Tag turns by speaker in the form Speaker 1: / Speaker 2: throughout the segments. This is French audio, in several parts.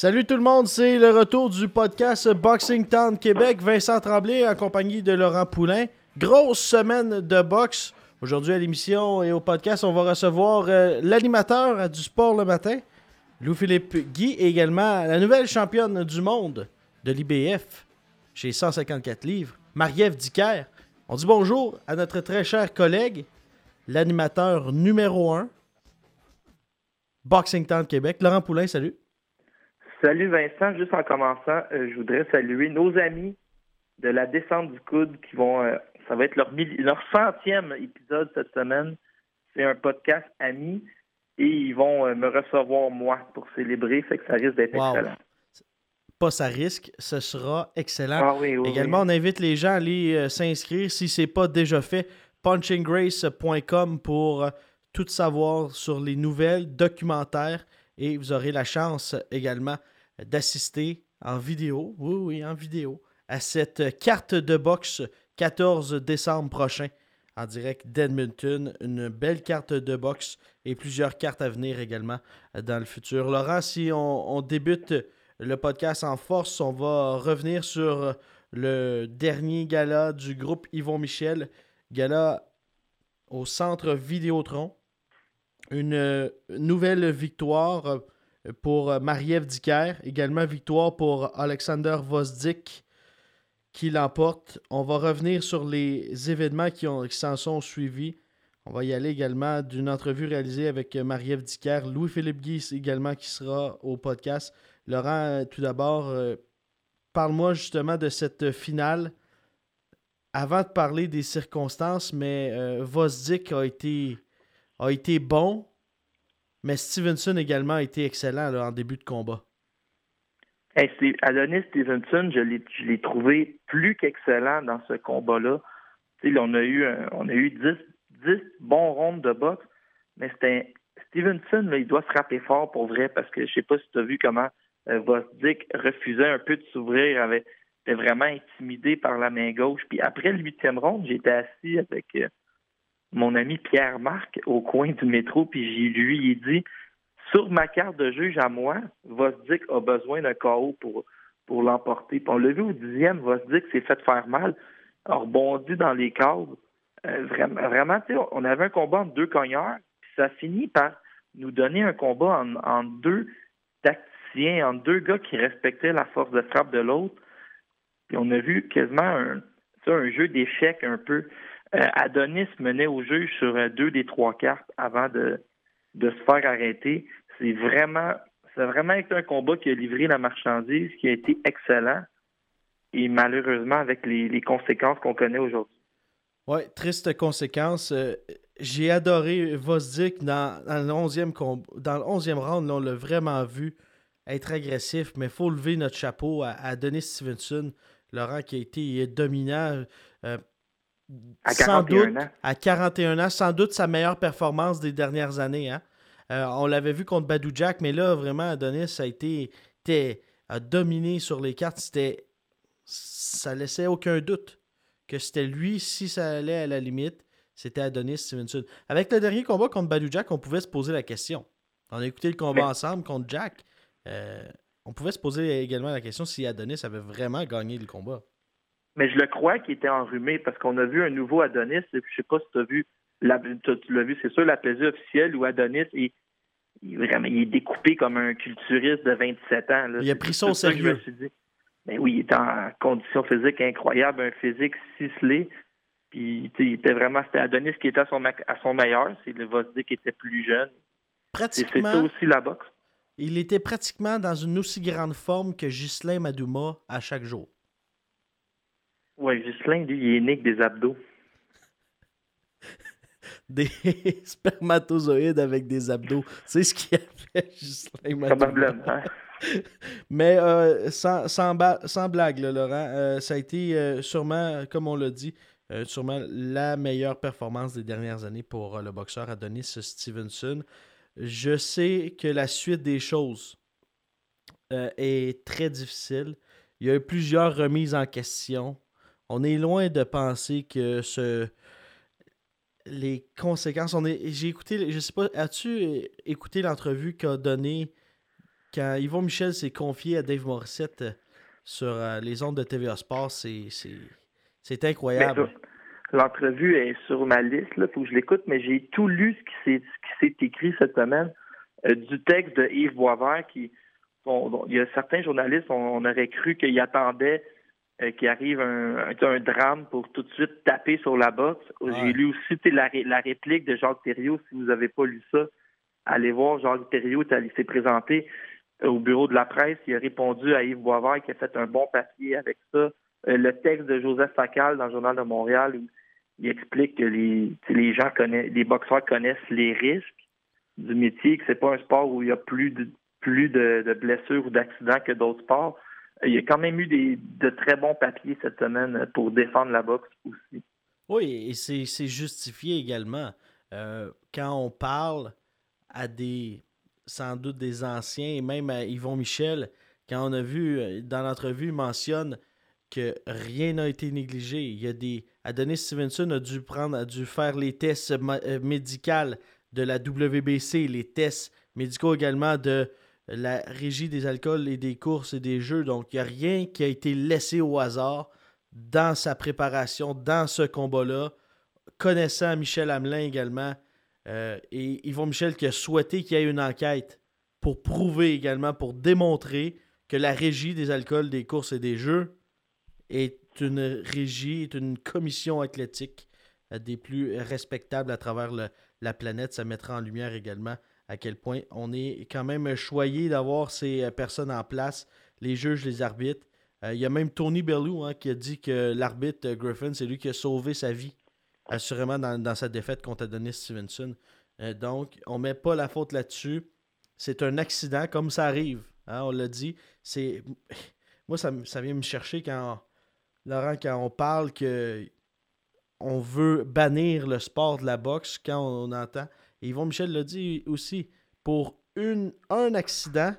Speaker 1: Salut tout le monde, c'est le retour du podcast Boxing Town Québec. Vincent Tremblay en compagnie de Laurent Poulain. Grosse semaine de boxe. Aujourd'hui à l'émission et au podcast, on va recevoir euh, l'animateur du sport le matin, Louis-Philippe Guy, et également la nouvelle championne du monde de l'IBF chez 154 livres, Marie-Ève Dicker. On dit bonjour à notre très cher collègue, l'animateur numéro 1, Boxing Town Québec, Laurent Poulain, salut.
Speaker 2: Salut Vincent, juste en commençant, euh, je voudrais saluer nos amis de la descente du coude qui vont, euh, ça va être leur, leur centième épisode cette semaine. C'est un podcast ami et ils vont euh, me recevoir moi pour célébrer, fait que ça risque d'être excellent.
Speaker 1: Pas ça risque, ce sera excellent.
Speaker 2: Ah oui, oui,
Speaker 1: Également, on invite les gens à aller s'inscrire si ce n'est pas déjà fait. punchinggrace.com pour tout savoir sur les nouvelles, documentaires et vous aurez la chance également d'assister en vidéo, oui, oui, en vidéo, à cette carte de boxe 14 décembre prochain en direct d'Edmonton. Une belle carte de boxe et plusieurs cartes à venir également dans le futur. Laurent, si on, on débute le podcast en force, on va revenir sur le dernier gala du groupe Yvon Michel, gala au centre Vidéotron. Une nouvelle victoire pour Marie-Ève Dicker. Également victoire pour Alexander Vosdik qui l'emporte. On va revenir sur les événements qui, ont, s'en sont suivis. On va y aller également d'une entrevue réalisée avec Marie-Ève Dicker. Louis-Philippe Guy également qui sera au podcast. Laurent, tout d'abord, euh, parle-moi justement de cette finale. Avant de parler des circonstances, mais euh, Vosdik a été, a été bon, mais Stevenson également a été excellent en début de combat.
Speaker 2: Hey, Adonis Stevenson, je l'ai trouvé plus qu'excellent dans ce combat-là. On a eu on a eu 10, 10 bons rondes de boxe, mais Stevenson, là, il doit se rappeler fort pour vrai parce que je sais pas si tu as vu comment euh, refusait un peu de s'ouvrir, avait était vraiment intimidé par la main gauche. Puis après le huitième ronde, j'étais assis avec euh, mon ami Pierre Marc au coin du métro, puis lui ai dit sur ma carte de juge à moi, Vosdik a besoin d'un KO pour, l'emporter. Puis on l'a vu au dixième, Vosdik s'est fait faire mal, a rebondi dans les cadres. Euh, vraiment, on avait un combat entre deux cogneurs, puis ça finit par nous donner un combat en, en deux tacticiens, en deux gars qui respectaient la force de frappe de l'autre. Puis on a vu quasiment un, un jeu d'échecs un peu. Euh, Adonis menait au jeu sur euh, deux des trois cartes avant de, se faire arrêter. C'est vraiment, un combat qui a livré la marchandise, qui a été excellent et malheureusement avec les, conséquences qu'on connaît aujourd'hui.
Speaker 1: Oui, triste conséquence. Euh, j'ai adoré Vosdik dans, le 11e dans le 11e round. on l'a vraiment vu être agressif, mais il faut lever notre chapeau à, Adonis Stevenson, Laurent, qui a été dominant.
Speaker 2: À 41
Speaker 1: ans. À 41 ans, sans doute sa meilleure performance des dernières années. Hein? Euh, on l'avait vu contre Badou Jack, mais là, vraiment, Adonis a été, a dominé sur les cartes. C'était, ça laissait aucun doute que c'était lui, si ça allait à la limite, c'était Adonis Stevenson. Avec le dernier combat contre Badou Jack, on pouvait se poser la question. On a écouté le combat ensemble contre Jack. Euh, on pouvait se poser également la question si Adonis avait vraiment gagné le combat
Speaker 2: mais je le crois qu'il était enrhumé parce qu'on a vu un nouveau Adonis. Je ne sais pas si tu as vu, la, tu l'as vu, c'est sûr, la plaisir officielle où Adonis est, vraiment, il est découpé comme un culturiste de 27 ans.
Speaker 1: Il a pris ça au sérieux.
Speaker 2: Mais ben oui, il est en condition physique incroyable, un physique ciselé. Puis il était vraiment, c'était Adonis qui était à son, à son meilleur. C'est le Vosdik qui était plus jeune.
Speaker 1: Pratiquement.
Speaker 2: C'est ça aussi la boxe.
Speaker 1: il était pratiquement dans une aussi grande forme que Ghislain Madouma à chaque jour.
Speaker 2: Oui, Ghislain, lui, il est né des abdos.
Speaker 1: des spermatozoïdes avec des abdos. C'est ce qui a fait Ghislain.
Speaker 2: Probablement.
Speaker 1: Mais euh, sans, sans, blague, Laurent, euh, ça a été euh, sûrement, comme on l'a dit, sûrement la meilleure performance des dernières années pour le boxeur Adonis Stevenson. Je sais que la suite des choses est très difficile. Il y a eu plusieurs remises en question. On est loin de penser que ce, les conséquences. On est, j'ai écouté, je sais pas, as-tu écouté l'entrevue qu'a donné quand Yvon Michel s'est confié à Dave Morissette euh, sur euh, les ondes de TVA Sport, c'est incroyable.
Speaker 2: L'entrevue est sur ma liste, il faut je l'écoute, mais j'ai tout lu ce qui s'est écrit cette semaine euh, du texte de Yves Boisvert qui il y a certains journalistes, on, aurait cru qu'ils qu'il arrive un, un, drame pour tout de suite taper sur la boxe. J'ai lu aussi la, la réplique de Jacques Thériault, si vous n'avez pas lu ça, allez voir Jacques Thériault, il s'est présenté au bureau de la presse. Il a répondu à Yves Boisvert qui a fait un bon papier avec ça. Euh, le texte de Joseph Facal dans le Journal de Montréal où il explique que les, les gens connaissent, les boxeurs connaissent les risques du métier, que c'est pas un sport où il y a plus de plus de, blessures ou d'accidents que d'autres sports. Il y a quand même eu des, de très bons papiers cette semaine pour défendre la boxe aussi.
Speaker 1: Oui, et c'est justifié également. Euh, quand on parle à des sans doute des anciens, et même à Yvon Michel, quand on a vu euh, dans l'entrevue, mentionne que rien n'a été négligé. Il y a des. Adonis Stevenson a dû prendre, a dû faire les tests euh, médicaux de la WBC, les tests médicaux également de la régie des alcools et des courses et des jeux. Donc, il n'y a rien qui a été laissé au hasard dans sa préparation, dans ce combat-là. Connaissant Michel Hamelin également, euh, et Yvon Michel qui a souhaité qu'il y ait une enquête pour prouver également, pour démontrer que la régie des alcools, des courses et des jeux est une régie, est une commission athlétique euh, des plus respectables à travers la planète. Ça mettra en lumière également à quel point on est quand même choyé d'avoir ces euh, personnes en place, les juges, les arbitres. Il y a même Tony Bellew hein, qui a dit que l'arbitre Griffin, c'est lui qui a sauvé sa vie assurément dans, sa défaite contre Adonis Stevenson. Euh, donc, on ne met pas la faute là-dessus. C'est un accident, comme ça arrive. Hein, on l'a dit. C'est Moi, ça, vient me chercher quand, Laurent, quand on parle que on veut bannir le sport de la boxe quand on, entend. Et Yvon Michel l'a dit aussi. Pour un accident,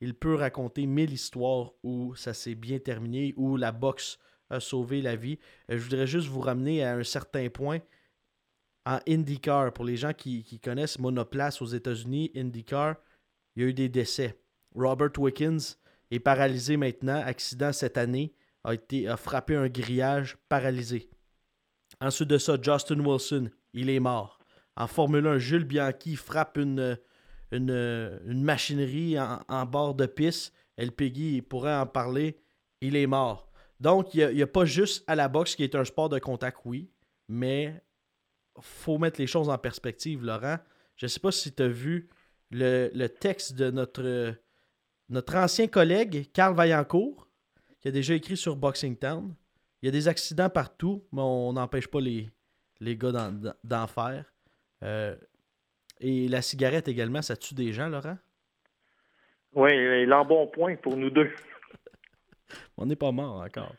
Speaker 1: il peut raconter mille histoires où ça s'est bien terminé, où la boxe a sauvé la vie. Euh, je voudrais juste vous ramener à un certain point en IndyCar. Pour les gens qui, connaissent Monoplace aux États-Unis, IndyCar, il y a eu des décès. Robert Wickens est paralysé maintenant. Accident cette année. A, été, a frappé un grillage paralysé. Ensuite de ça, Justin Wilson, il est mort. En Formule 1, Jules Bianchi frappe une, machinerie en, en, bord de piste. El Peggy pourrait en parler. Il est mort. Donc, il n'y a, pas juste à la boxe qui est un sport de contact, oui, mais faut mettre les choses en perspective, Laurent. Je ne sais pas si tu as vu le, texte de notre, notre ancien collègue, Carl Vaillancourt, qui a déjà écrit sur Boxing Town. Il y a des accidents partout, mais on n'empêche pas les, les gars d'en faire. Euh, et la cigarette également, ça tue des gens, Laurent?
Speaker 2: Oui, il a un bon point pour nous deux.
Speaker 1: On n'est pas mort encore.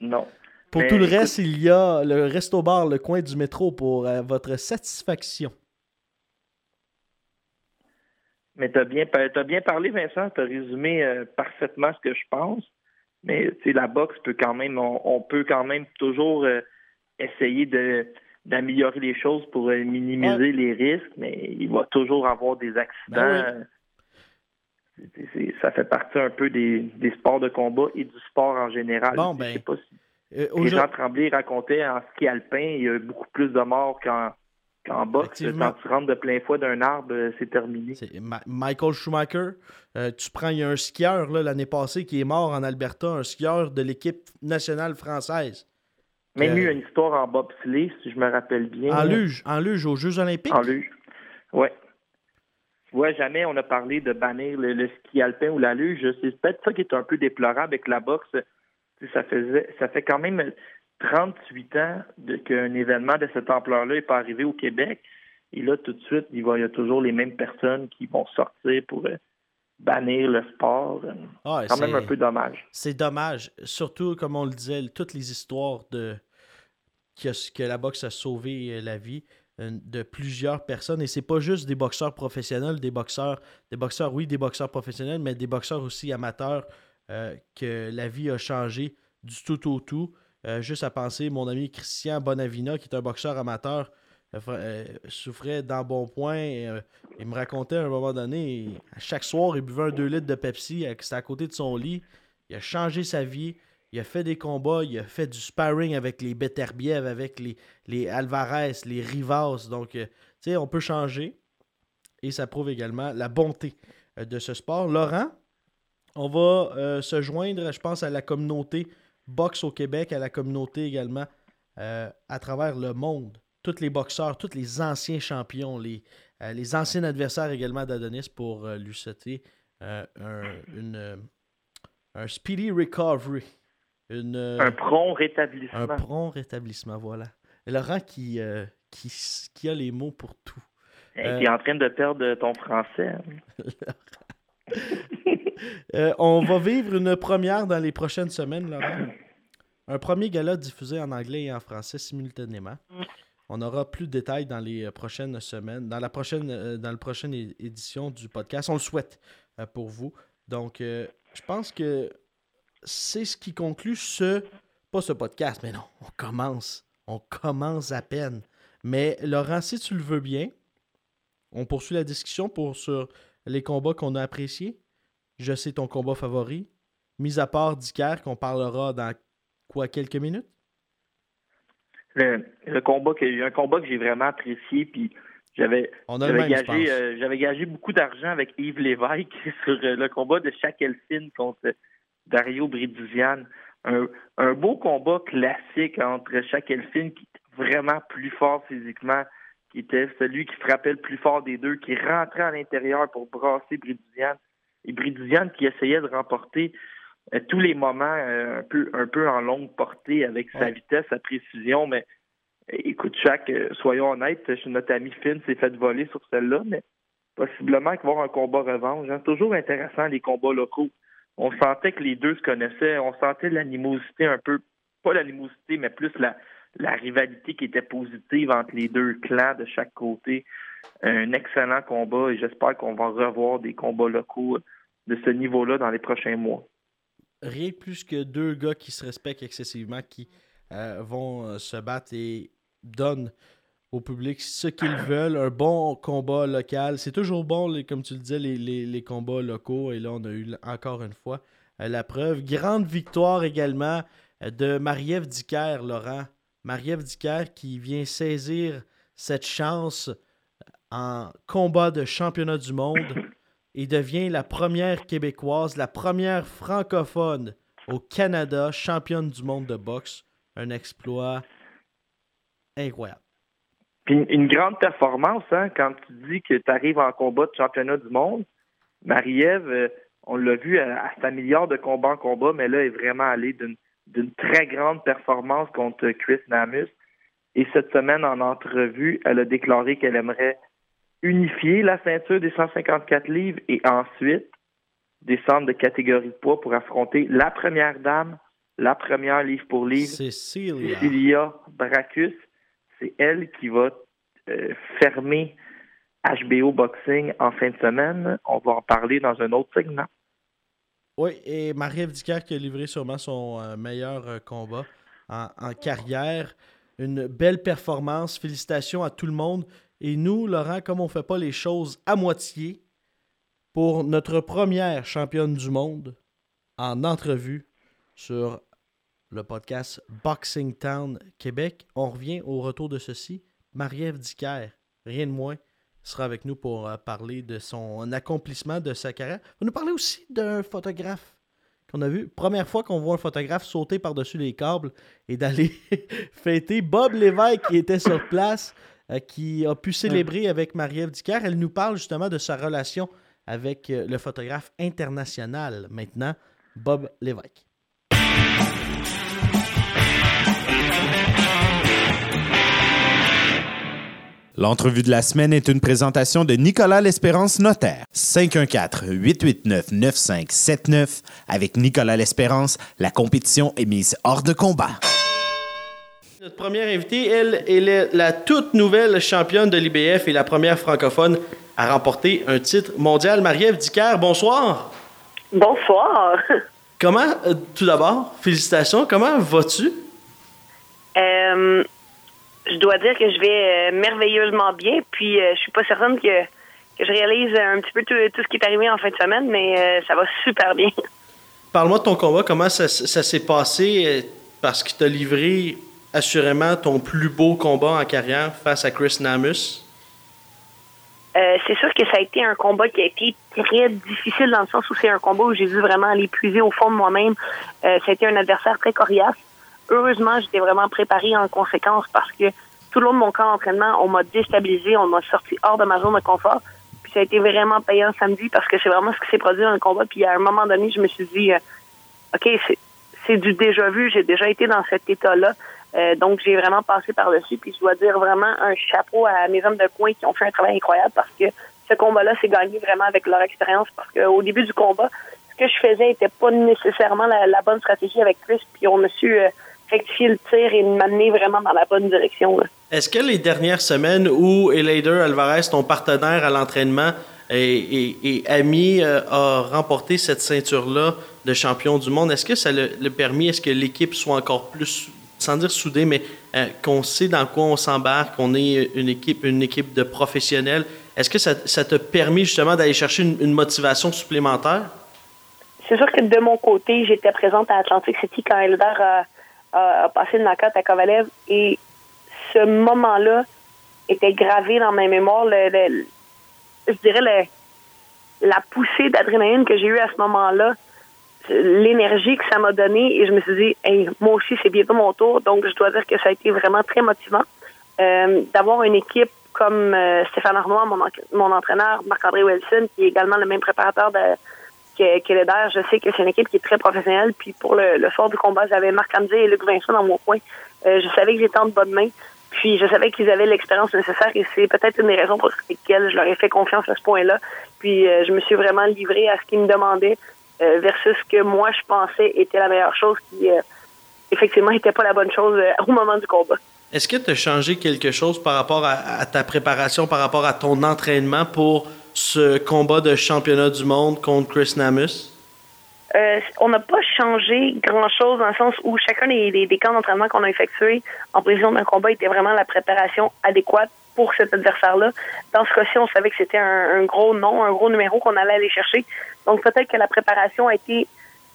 Speaker 2: Non.
Speaker 1: Pour tout le reste, il y a le Resto Bar, le coin du métro pour euh, votre satisfaction.
Speaker 2: Mais tu as bien, bien parlé, Vincent. Tu as résumé euh, parfaitement ce que je pense. Mais la boxe peut quand même, on, peut quand même toujours euh, essayer de d'améliorer les choses pour minimiser les risques, mais il va toujours avoir des accidents. Ben ça fait partie un peu des, sports de combat et du sport en général.
Speaker 1: Bon, ben,
Speaker 2: pas si Jean Tremblay racontait en ski alpin, il y a beaucoup plus de morts qu'en boxe. Quand tu rentres de plein fouet d'un arbre, euh, c'est terminé.
Speaker 1: Michael Schumacher, euh, tu prends, il y a un skieur l'année passée qui est mort en Alberta, un skieur de l'équipe nationale française.
Speaker 2: Même eu une histoire en bobsleigh, si je me rappelle bien.
Speaker 1: En luge, en luge aux Jeux olympiques?
Speaker 2: En luge, oui. tu vois, jamais on a parlé de bannir le, ski alpin ou la luge. C'est peut-être ça qui est un peu déplorable avec la boxe. Ça faisait, ça fait quand même 38 ans qu'un événement de cette ampleur-là n'est pas arrivé au Québec. Et là, tout de suite, il, va, y a toujours les mêmes personnes qui vont sortir pour euh, bannir le sport.
Speaker 1: Ah,
Speaker 2: c'est quand même un peu dommage.
Speaker 1: C'est dommage. Surtout, comme on le disait, toutes les histoires de que, que la boxe a sauvé euh, la vie euh, de plusieurs personnes. Et c'est pas juste des boxeurs professionnels, des boxeurs, des boxeurs, oui, des boxeurs professionnels, mais des boxeurs aussi amateurs que la vie a changé du tout au tout. juste à penser, mon ami Christian Bonavina, qui est un boxeur amateur, euh, souffrait d'un bon point. Euh, il me racontait à un moment donné, à chaque soir, il buvait un 2 litres de Pepsi, c'était à côté de son lit. Il a changé sa vie. Il a fait des combats, il a fait du sparring avec les Beterbiev, avec les, les Alvarez, les Rivas. Donc, euh, tu sais, on peut changer. Et ça prouve également la bonté de ce sport. Laurent, on va se joindre, je pense, à la communauté boxe au Québec, à la communauté également à travers le monde tous les boxeurs, tous les anciens champions, les, euh, les anciens adversaires également d'Adonis pour euh, lui souhaiter euh, un, une, un speedy recovery.
Speaker 2: un prompt rétablissement.
Speaker 1: Un prompt rétablissement, voilà. Laurent qui, qui, qui, a les mots pour tout.
Speaker 2: tu es en train de perdre ton français.
Speaker 1: on va vivre une première dans les prochaines semaines, Laurent. Un premier gala diffusé en anglais et en français simultanément. On aura plus de détails dans les euh, prochaines semaines, dans la prochaine, euh, édition du podcast. On le souhaite euh, pour vous. Donc, je pense que c'est ce qui conclut ce, pas ce podcast, mais non, on commence. On commence à peine. Mais Laurent, si tu le veux bien, on poursuit la discussion pour sur les combats qu'on a appréciés. Je sais ton combat favori. Mis à part Dicker, qu'on parlera dans quoi, quelques minutes?
Speaker 2: Le, combat un combat que j'ai vraiment apprécié puis j'avais gagé euh, j'avais gagé beaucoup d'argent avec Yves Lévesque sur euh, le combat de Elfin contre Dario Briduzian. Un, un, beau combat classique entre Elfin qui était vraiment plus fort physiquement, qui était celui qui frappait le plus fort des deux, qui rentrait à l'intérieur pour brasser Briduzian. Et Briduzian qui essayait de remporter tous les moments euh, un peu un peu en longue portée avec sa vitesse, sa précision, mais écoute, chaque, euh, soyons honnêtes, notre ami Finn s'est fait voler sur celle-là, mais possiblement qu'il va y avoir un combat revanche. C'est hein. toujours intéressant les combats locaux. On sentait que les deux se connaissaient, on sentait l'animosité un peu, pas l'animosité, mais plus la, la rivalité qui était positive entre les deux clans de chaque côté. Un excellent combat et j'espère qu'on va revoir des combats locaux de ce niveau-là dans les prochains mois
Speaker 1: rien de plus que deux gars qui se respectent excessivement, qui euh, vont euh, se battre et donnent au public ce qu'ils veulent. Un bon combat local. C'est toujours bon, comme tu le disais, les, combats locaux. Et là, on a eu encore une fois euh, la preuve. Grande victoire également de Marie-Ève Dicker, Laurent. Marie-Ève Dicker qui vient saisir cette chance en combat de championnat du monde et devient la première québécoise, la première francophone au Canada, championne du monde de boxe. Un exploit incroyable.
Speaker 2: une, grande performance, hein, quand tu dis que tu arrives en combat de championnat du monde. Marie-Ève, euh, on l'a vu, à, sa milliard de combats en combat, mais là, elle est vraiment allée d'une très grande performance contre Chris Namus. Et cette semaine, en entrevue, elle a déclaré qu'elle aimerait unifier la ceinture des 154 livres et ensuite descendre de catégorie de poids pour affronter la première dame, la première livre pour livre,
Speaker 1: Cecilia,
Speaker 2: Bracus. C'est elle qui va euh, fermer HBO Boxing en fin de semaine. On va en parler dans un autre segment.
Speaker 1: Oui, et Marie-Ève qui a livré sûrement son euh, meilleur euh, combat en, carrière. Une belle performance. Félicitations à tout le monde. Et nous, Laurent, comme on ne fait pas les choses à moitié, pour notre première championne du monde en entrevue sur le podcast Boxing Town Québec, on revient au retour de ceci. Marie-Ève Dicker, rien de moins, sera avec nous pour euh, parler de son accomplissement de sa carrière. On va nous parler aussi d'un photographe qu'on a vu. Première fois qu'on voit un photographe sauter par-dessus les câbles et d'aller fêter Bob Lévesque qui était sur place. Qui a pu célébrer avec Marie-Ève Dicker. Elle nous parle justement de sa relation avec le photographe international maintenant, Bob Lévesque.
Speaker 3: L'entrevue de la semaine est une présentation de Nicolas L'Espérance Notaire. 514-889-9579. Avec Nicolas L'Espérance, la compétition est mise hors de combat.
Speaker 1: Notre première invitée, elle, est la toute nouvelle championne de l'IBF et la première francophone à remporter un titre mondial. Marie-Ève Dicker, bonsoir.
Speaker 4: Bonsoir.
Speaker 1: Comment, euh, tout d'abord, félicitations, comment vas-tu?
Speaker 4: Euh, je dois dire que je vais euh, merveilleusement bien. Puis je suis pas certaine que, je réalise un petit peu tout, ce qui est arrivé en fin de semaine, mais ça va super bien.
Speaker 1: Parle-moi de ton combat. Comment ça, s'est passé? Parce que tu as livré assurément ton plus beau combat en carrière face à Chris Namus?
Speaker 4: c'est sûr que ça a été un combat qui a été très difficile dans le sens où c'est un combat où j'ai dû vraiment l'épuiser au fond de moi-même. a été un adversaire très coriace heureusement, j'étais vraiment préparée en conséquence parce que tout le long de mon camp d'entraînement, on m'a déstabilisé, on m'a sorti hors de ma zone de confort. Puis ça a été vraiment payant samedi parce que c'est vraiment ce qui s'est produit dans le combat. Puis à un moment donné, je me suis dit, euh, OK, c'est du déjà vu, j'ai déjà été dans cet état-là. Euh, donc, j'ai vraiment passé par-dessus. Puis je dois dire vraiment un chapeau à mes hommes de coin qui ont fait un travail incroyable parce que ce combat-là s'est gagné vraiment avec leur expérience parce qu'au début du combat, ce que je faisais n'était pas nécessairement la, bonne stratégie avec Chris. Puis on me su... Euh, rectifier le tir et m'amener vraiment dans la bonne direction.
Speaker 1: Est-ce que les dernières semaines où Elader Alvarez, ton partenaire à l'entraînement et, ami, euh, a remporté cette ceinture-là de champion du monde, est-ce que ça le, permis, est-ce que l'équipe soit encore plus, sans dire soudée, mais euh, qu'on sait dans quoi on s'embarque, qu'on est une équipe, une équipe de professionnels, est-ce que ça, t'a permis justement d'aller chercher une, motivation supplémentaire?
Speaker 4: C'est sûr que de mon côté, j'étais présente à Atlantic City quand Elder a a, passé le knockout à Kovalev et ce moment-là était gravé dans ma mémoire. Le, je dirais la poussée d'adrénaline que j'ai eue à ce moment-là, l'énergie que ça m'a donné et je me suis dit, hey, moi aussi, c'est bientôt mon tour. Donc, je dois dire que ça a été vraiment très motivant. Euh, d'avoir une équipe comme euh, Stéphane Arnois, mon, mon entraîneur, Marc-André Wilson, qui est également le même préparateur de, que, que Je sais que c'est une équipe qui est très professionnelle. Puis pour le, le soir du combat, j'avais Marc-André et Luc Vincent dans mon coin. Euh, je savais que j'étais en bonne main. Puis je savais qu'ils avaient l'expérience nécessaire et c'est peut-être une des raisons pour lesquelles je leur ai fait confiance à ce point-là. Puis euh, je me suis vraiment livré à ce qu'ils me demandaient euh, versus ce que moi je pensais était la meilleure chose qui effectivement n'était pas la bonne chose au moment du combat.
Speaker 1: Est-ce que tu as changé quelque chose par rapport à, ta préparation, par rapport à ton entraînement pour ce combat de championnat du monde contre Chris Namus?
Speaker 4: Euh, on n'a pas changé grand-chose dans le sens où chacun des, des, camps d'entraînement qu'on a effectués en prévision d'un combat était vraiment la préparation adéquate pour cet adversaire-là. Dans ce cas-ci, on savait que c'était un, gros nom, un gros numéro qu'on allait aller chercher. Donc peut-être que la préparation a été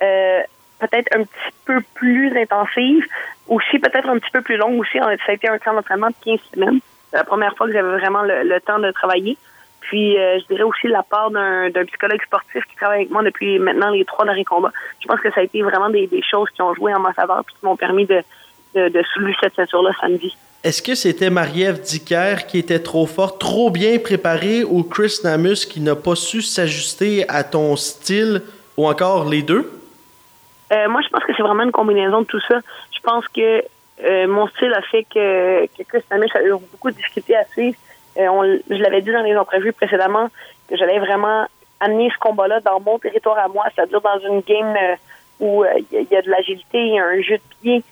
Speaker 4: euh, peut-être un petit peu plus intensive, aussi peut-être un petit peu plus longue aussi. Ça a été un camp d'entraînement de 15 semaines. C'est la première fois que j'avais vraiment le temps de travailler. Puis, euh, je dirais aussi la part d'un psychologue sportif qui travaille avec moi depuis maintenant les trois derniers combats. Je pense que ça a été vraiment des, choses qui ont joué en ma faveur et qui m'ont permis de, de, soulever cette ceinture-là samedi.
Speaker 1: Est-ce que c'était Marie-Ève Dicker qui était trop forte, trop bien préparée ou Chris Namus qui n'a pas su s'ajuster à ton style ou encore les deux?
Speaker 4: Euh, moi, je pense que c'est vraiment une combinaison de tout ça. Je pense que euh, mon style a fait que, Chris Namus a eu beaucoup de difficultés à suivre. Euh, je l'avais dit dans les entrevues précédemment que j'allais vraiment amener ce combat-là dans mon territoire à moi, c'est-à-dire dans une game où il y, a de l'agilité, il y a un jeu de pied.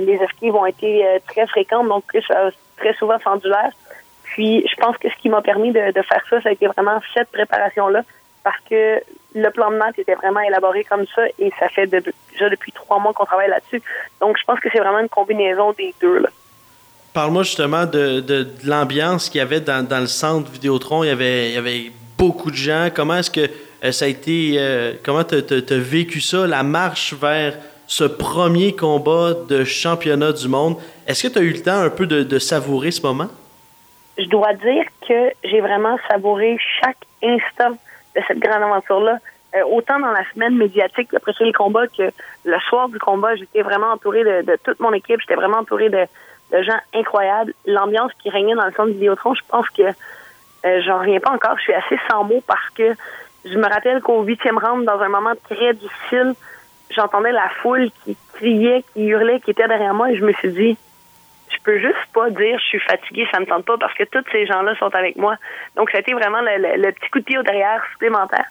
Speaker 4: Les esquives ont été très fréquentes, donc très souvent fendu l'air. Puis je pense que ce qui m'a permis de, faire ça, ça a été vraiment cette préparation-là, parce que le plan de match était vraiment élaboré comme ça et ça fait déjà depuis trois mois qu'on travaille là-dessus. Donc je pense que c'est vraiment une combinaison des deux. Là.
Speaker 1: Parle-moi justement de, l'ambiance qu'il y avait dans, le centre Vidéotron. Il y avait, il y avait beaucoup de gens. Comment est-ce que euh, ça a été. Euh, comment tu as, vécu ça, la marche vers ce premier combat de championnat du monde? Est-ce que tu as eu le temps un peu de, savourer ce moment?
Speaker 4: Je dois dire que j'ai vraiment savouré chaque instant de cette grande aventure-là. Euh, autant dans la semaine médiatique après les combats que le soir du combat, j'étais vraiment entouré de, toute mon équipe. J'étais vraiment entouré de, gens incroyables. L'ambiance qui régnait dans le centre Vidéotron, je pense que euh, j'en reviens pas encore. Je suis assez sans mots parce que je me rappelle qu'au huitième round, dans un moment très difficile, j'entendais la foule qui criait, qui hurlait, qui était derrière moi et je me suis dit, je peux juste pas dire je suis fatiguée, ça me tente pas parce que tous ces gens-là sont avec moi. Donc, ça a été vraiment le, petit coup de pied au derrière supplémentaire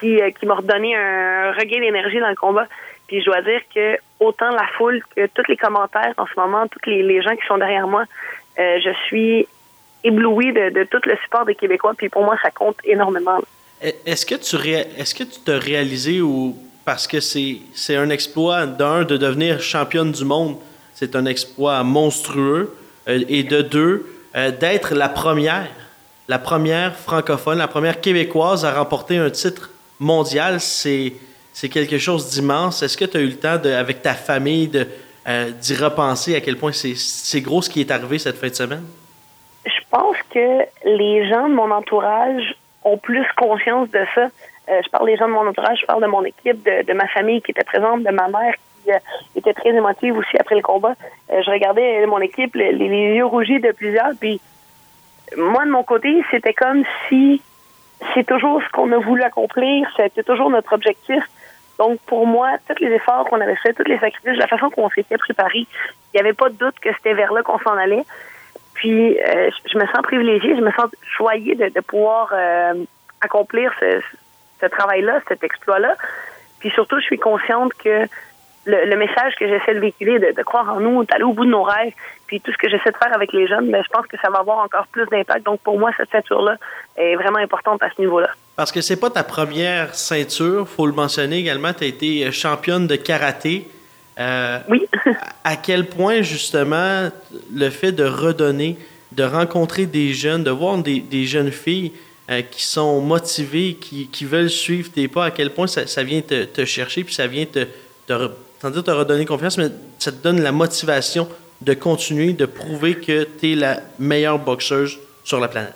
Speaker 4: qui, euh, qui m'a redonné un regain d'énergie dans le combat. Puis je dois dire que autant la foule que tous les commentaires en ce moment, tous les, gens qui sont derrière moi, euh, je suis éblouie de, tout le support des Québécois. Puis pour moi, ça compte énormément.
Speaker 1: Est-ce que tu est-ce que tu t'as réalisé ou parce que c'est un exploit d'un de devenir championne du monde, c'est un exploit monstrueux euh, et de deux euh, d'être la première la première francophone, la première québécoise à remporter un titre mondial, c'est quelque chose d'immense. Est-ce que tu as eu le temps, de, avec ta famille, euh, d'y repenser à quel point c'est gros ce qui est arrivé cette fin de semaine?
Speaker 4: Je pense que les gens de mon entourage ont plus conscience de ça. Euh, je parle des gens de mon entourage, je parle de mon équipe, de, ma famille qui était présente, de ma mère qui euh, était très émotive aussi après le combat. Euh, je regardais mon équipe, les, yeux rougis de plusieurs, puis moi, de mon côté, c'était comme si c'est toujours ce qu'on a voulu accomplir, c'était toujours notre objectif. Donc, pour moi, tous les efforts qu'on avait faits, tous les sacrifices, la façon qu'on s'était préparé, il n'y avait pas de doute que c'était vers là qu'on s'en allait. Puis, je me sens privilégiée, je me sens choyée de, pouvoir accomplir ce, ce travail-là, cet exploit-là. Puis surtout, je suis consciente que le, message que j'essaie de véhiculer, de, croire en nous, d'aller au bout de nos rêves, puis tout ce que j'essaie de faire avec les jeunes, mais ben, je pense que ça va avoir encore plus d'impact. Donc pour moi, cette ceinture-là est vraiment importante à ce niveau-là.
Speaker 1: Parce que c'est pas ta première ceinture, faut le mentionner également, tu as été championne de karaté.
Speaker 4: Euh, oui.
Speaker 1: à quel point justement le fait de redonner, de rencontrer des jeunes, de voir des jeunes filles euh, qui sont motivés, qui, qui, veulent suivre tes pas, à quel point ça, vient te, chercher, puis ça vient te, te, redonner confiance, mais ça te donne la motivation de continuer, de prouver que tu es la meilleure boxeuse sur la planète?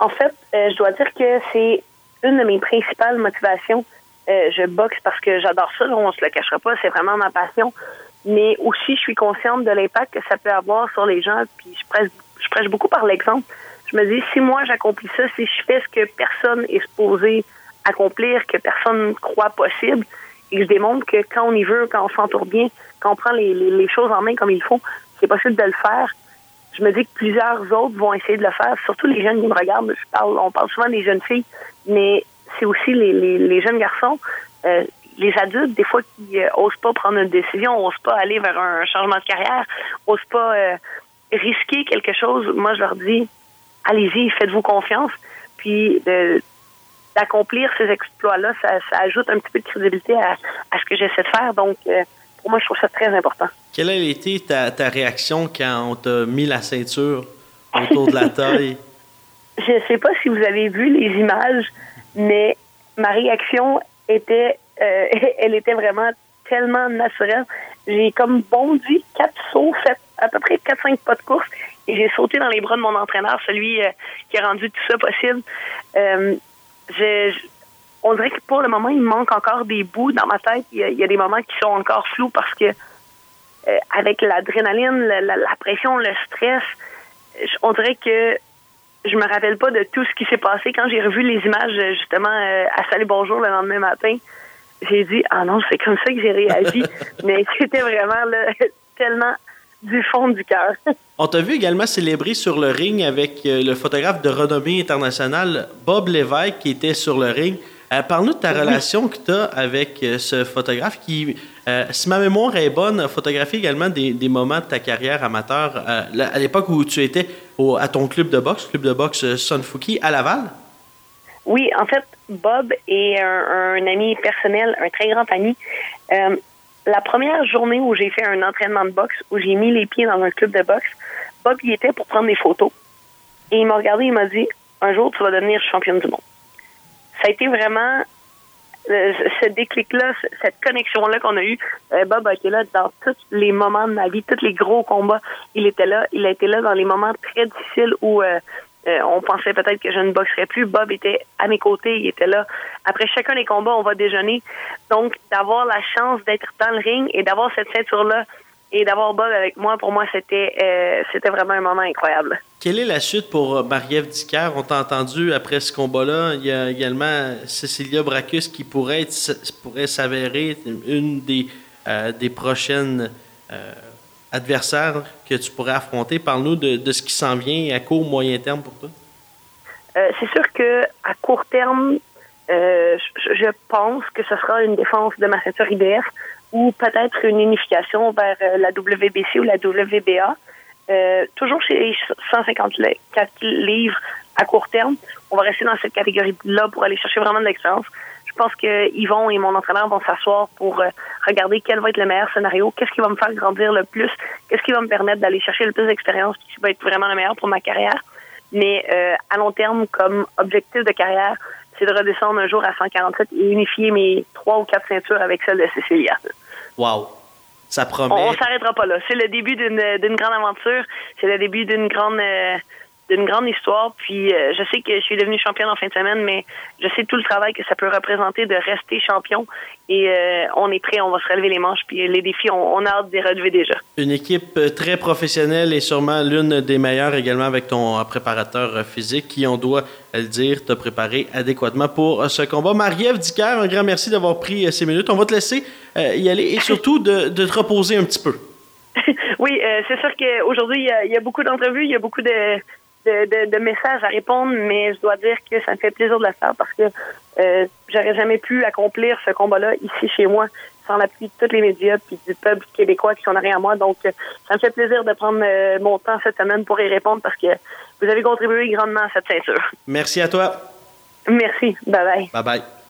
Speaker 4: En fait, euh, je dois dire que c'est une de mes principales motivations. Euh, je boxe parce que j'adore ça, on se le cachera pas, c'est vraiment ma passion. Mais aussi, je suis consciente de l'impact que ça peut avoir sur les gens, puis je prêche beaucoup par l'exemple je me dis, si moi j'accomplis ça, si je fais ce que personne est supposé accomplir, que personne croit possible, et que je démontre que quand on y veut, quand on s'entoure bien, quand on prend les, choses en main comme il faut, c'est possible de le faire. Je me dis que plusieurs autres vont essayer de le faire, surtout les jeunes qui me regardent. Je parle, on parle souvent des jeunes filles, mais c'est aussi les, jeunes garçons, euh, les adultes, des fois, qui euh, pas prendre une décision, n'osent pas aller vers un changement de carrière, n'osent pas euh, risquer quelque chose. Moi, je leur dis, allez-y, faites-vous confiance. Puis d'accomplir ces exploits-là, ça, ajoute un petit peu de crédibilité à, ce que j'essaie de faire. Donc, euh, pour moi, je trouve ça très important.
Speaker 1: Quelle a été ta, réaction quand on t'a mis la ceinture autour de la taille?
Speaker 4: je ne sais pas si vous avez vu les images, mais ma réaction était, euh, elle était vraiment tellement naturelle. J'ai comme bondi quatre sauts, fait à peu près 4-5 pas de course et j'ai sauté dans les bras de mon entraîneur, celui euh, qui a rendu tout ça possible. Euh, on dirait que pour le moment, il me manque encore des bouts dans ma tête. Il y a, des moments qui sont encore flous parce que euh, avec l'adrénaline, la, pression, le stress, on dirait que je me rappelle pas de tout ce qui s'est passé. Quand j'ai revu les images, justement, à Salut Bonjour le lendemain matin, j'ai dit, ah non, c'est comme ça que j'ai réagi. Mais c'était vraiment là, tellement du fond du cœur.
Speaker 1: On t'a vu également célébrer sur le ring avec euh, le photographe de renommée internationale Bob Lévesque qui était sur le ring. Euh, parle-nous de ta relation que tu as avec euh, ce photographe qui, si ma mémoire est bonne, a photographié également des, moments de ta carrière amateur à l'époque où tu étais à ton club de boxe, club de boxe Sunfuki à Laval?
Speaker 4: Oui, en fait, Bob est un, un ami personnel, un très grand ami la première journée où j'ai fait un entraînement de boxe, où j'ai mis les pieds dans un club de boxe, Bob y était pour prendre des photos. Et il m'a regardé, il m'a dit Un jour, tu vas devenir championne du monde. Ça a été vraiment euh, ce déclic-là, cette connexion-là qu'on a eue. Euh, Bob a été là dans tous les moments de ma vie, tous les gros combats. Il était là. Il a été là dans les moments très difficiles où euh, euh, on pensait peut-être que je ne boxerais plus. Bob était à mes côtés, il était là. Après chacun des combats, on va déjeuner. Donc, d'avoir la chance d'être dans le ring et d'avoir cette ceinture-là Et d'avoir Bob avec moi, pour moi, c'était euh, vraiment un moment incroyable.
Speaker 1: Quelle est la suite pour euh, Marie-Ève Dicker? On t'a entendu après ce combat-là. Il y a également Cecilia Bracus qui pourrait, pourrait s'avérer une des, des prochaines adversaires que tu pourrais affronter. Parle-nous de, de, ce qui s'en vient à court, moyen terme pour toi.
Speaker 4: C'est sûr que à court terme, je pense que ce sera une défense de ma ceinture IBF ou peut-être une unification vers euh, la WBC ou la WBA. Euh, toujours chez les 154 livres à court terme. On va rester dans cette catégorie-là pour aller chercher vraiment de l'expérience. Je pense que Yvon et mon entraîneur vont s'asseoir pour euh, regarder quel va être le meilleur scénario, qu'est-ce qui va me faire grandir le plus, qu'est-ce qui va me permettre d'aller chercher le plus d'expérience, qui va être vraiment le meilleur pour ma carrière. Mais euh, à long terme, comme objectif de carrière, c'est de redescendre un jour à 147 et unifier mes trois ou quatre ceintures avec celle de Cécilia.
Speaker 1: Wow! Ça promet.
Speaker 4: On, s'arrêtera pas là. C'est le début d'une grande aventure. C'est le début d'une grande euh, d'une grande histoire. Puis euh, je sais que je suis devenue championne en fin de semaine, mais je sais tout le travail que ça peut représenter de rester champion. Et euh, on est prêt, on va se relever les manches. Puis les défis, on, a hâte de les relever déjà.
Speaker 1: Une équipe euh, très professionnelle et sûrement l'une des meilleures également avec ton préparateur physique qui, on doit le dire, t'a préparé adéquatement pour ce combat. Marie-Ève Dicker, un grand merci d'avoir pris ces minutes. On va te laisser y aller et surtout de, de te reposer un petit peu.
Speaker 4: oui, c'est sûr qu'aujourd'hui, il y, a beaucoup d'entrevues, il y a beaucoup de, de, messages à répondre, mais je dois dire que ça me fait plaisir de le faire parce que euh, j'aurais jamais pu accomplir ce combat-là ici chez moi sans l'appui de tous les médias puis du peuple québécois qui sont derrière moi. Donc, euh, ça me fait plaisir de prendre euh, mon temps cette semaine pour y répondre parce que vous avez contribué grandement à cette ceinture.
Speaker 1: Merci à toi.
Speaker 4: Merci. Bye bye.
Speaker 1: Bye bye.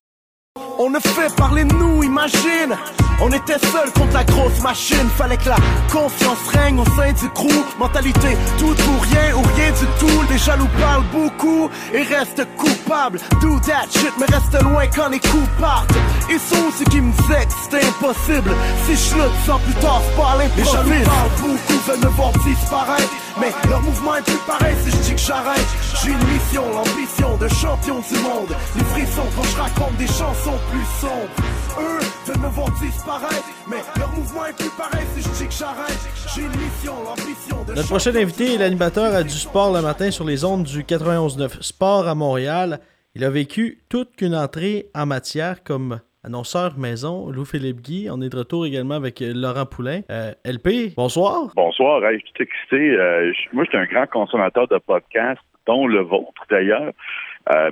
Speaker 5: On ne fait parler de nous, imagine. On était seuls contre la grosse machine. Fallait que la confiance règne au sein du crew. Mentalité tout ou rien ou rien du tout. Les jaloux parlent beaucoup et restent coupables. Do that shit, mais reste loin quand les coups partent. Ils sont ceux qui me disaient que c'était impossible. Si je le sans plus tard, c'est pas Les jaloux parlent beaucoup, veulent me voir disparaître. Mais leur mouvement est plus pareil si je dis que j'arrête. J'ai une mission, l'ambition de champion du monde. Les frissons quand je raconte des chansons plus sombres. Eux veulent me voir disparaître, mais leur mouvement est plus pareil si je dis que j'arrête. J'ai une mission, l'ambition de
Speaker 1: Notre prochain invité est l'animateur du sport le matin sur les ondes du 91.9 Sport à Montréal. Il a vécu toute qu'une entrée en matière comme annonceur maison, Louis-Philippe Guy. On est de retour également avec euh, Laurent Poulain. Euh, LP, bonsoir.
Speaker 6: Bonsoir, je suis excité. Euh, moi, je suis un grand consommateur de podcasts, dont le vôtre d'ailleurs.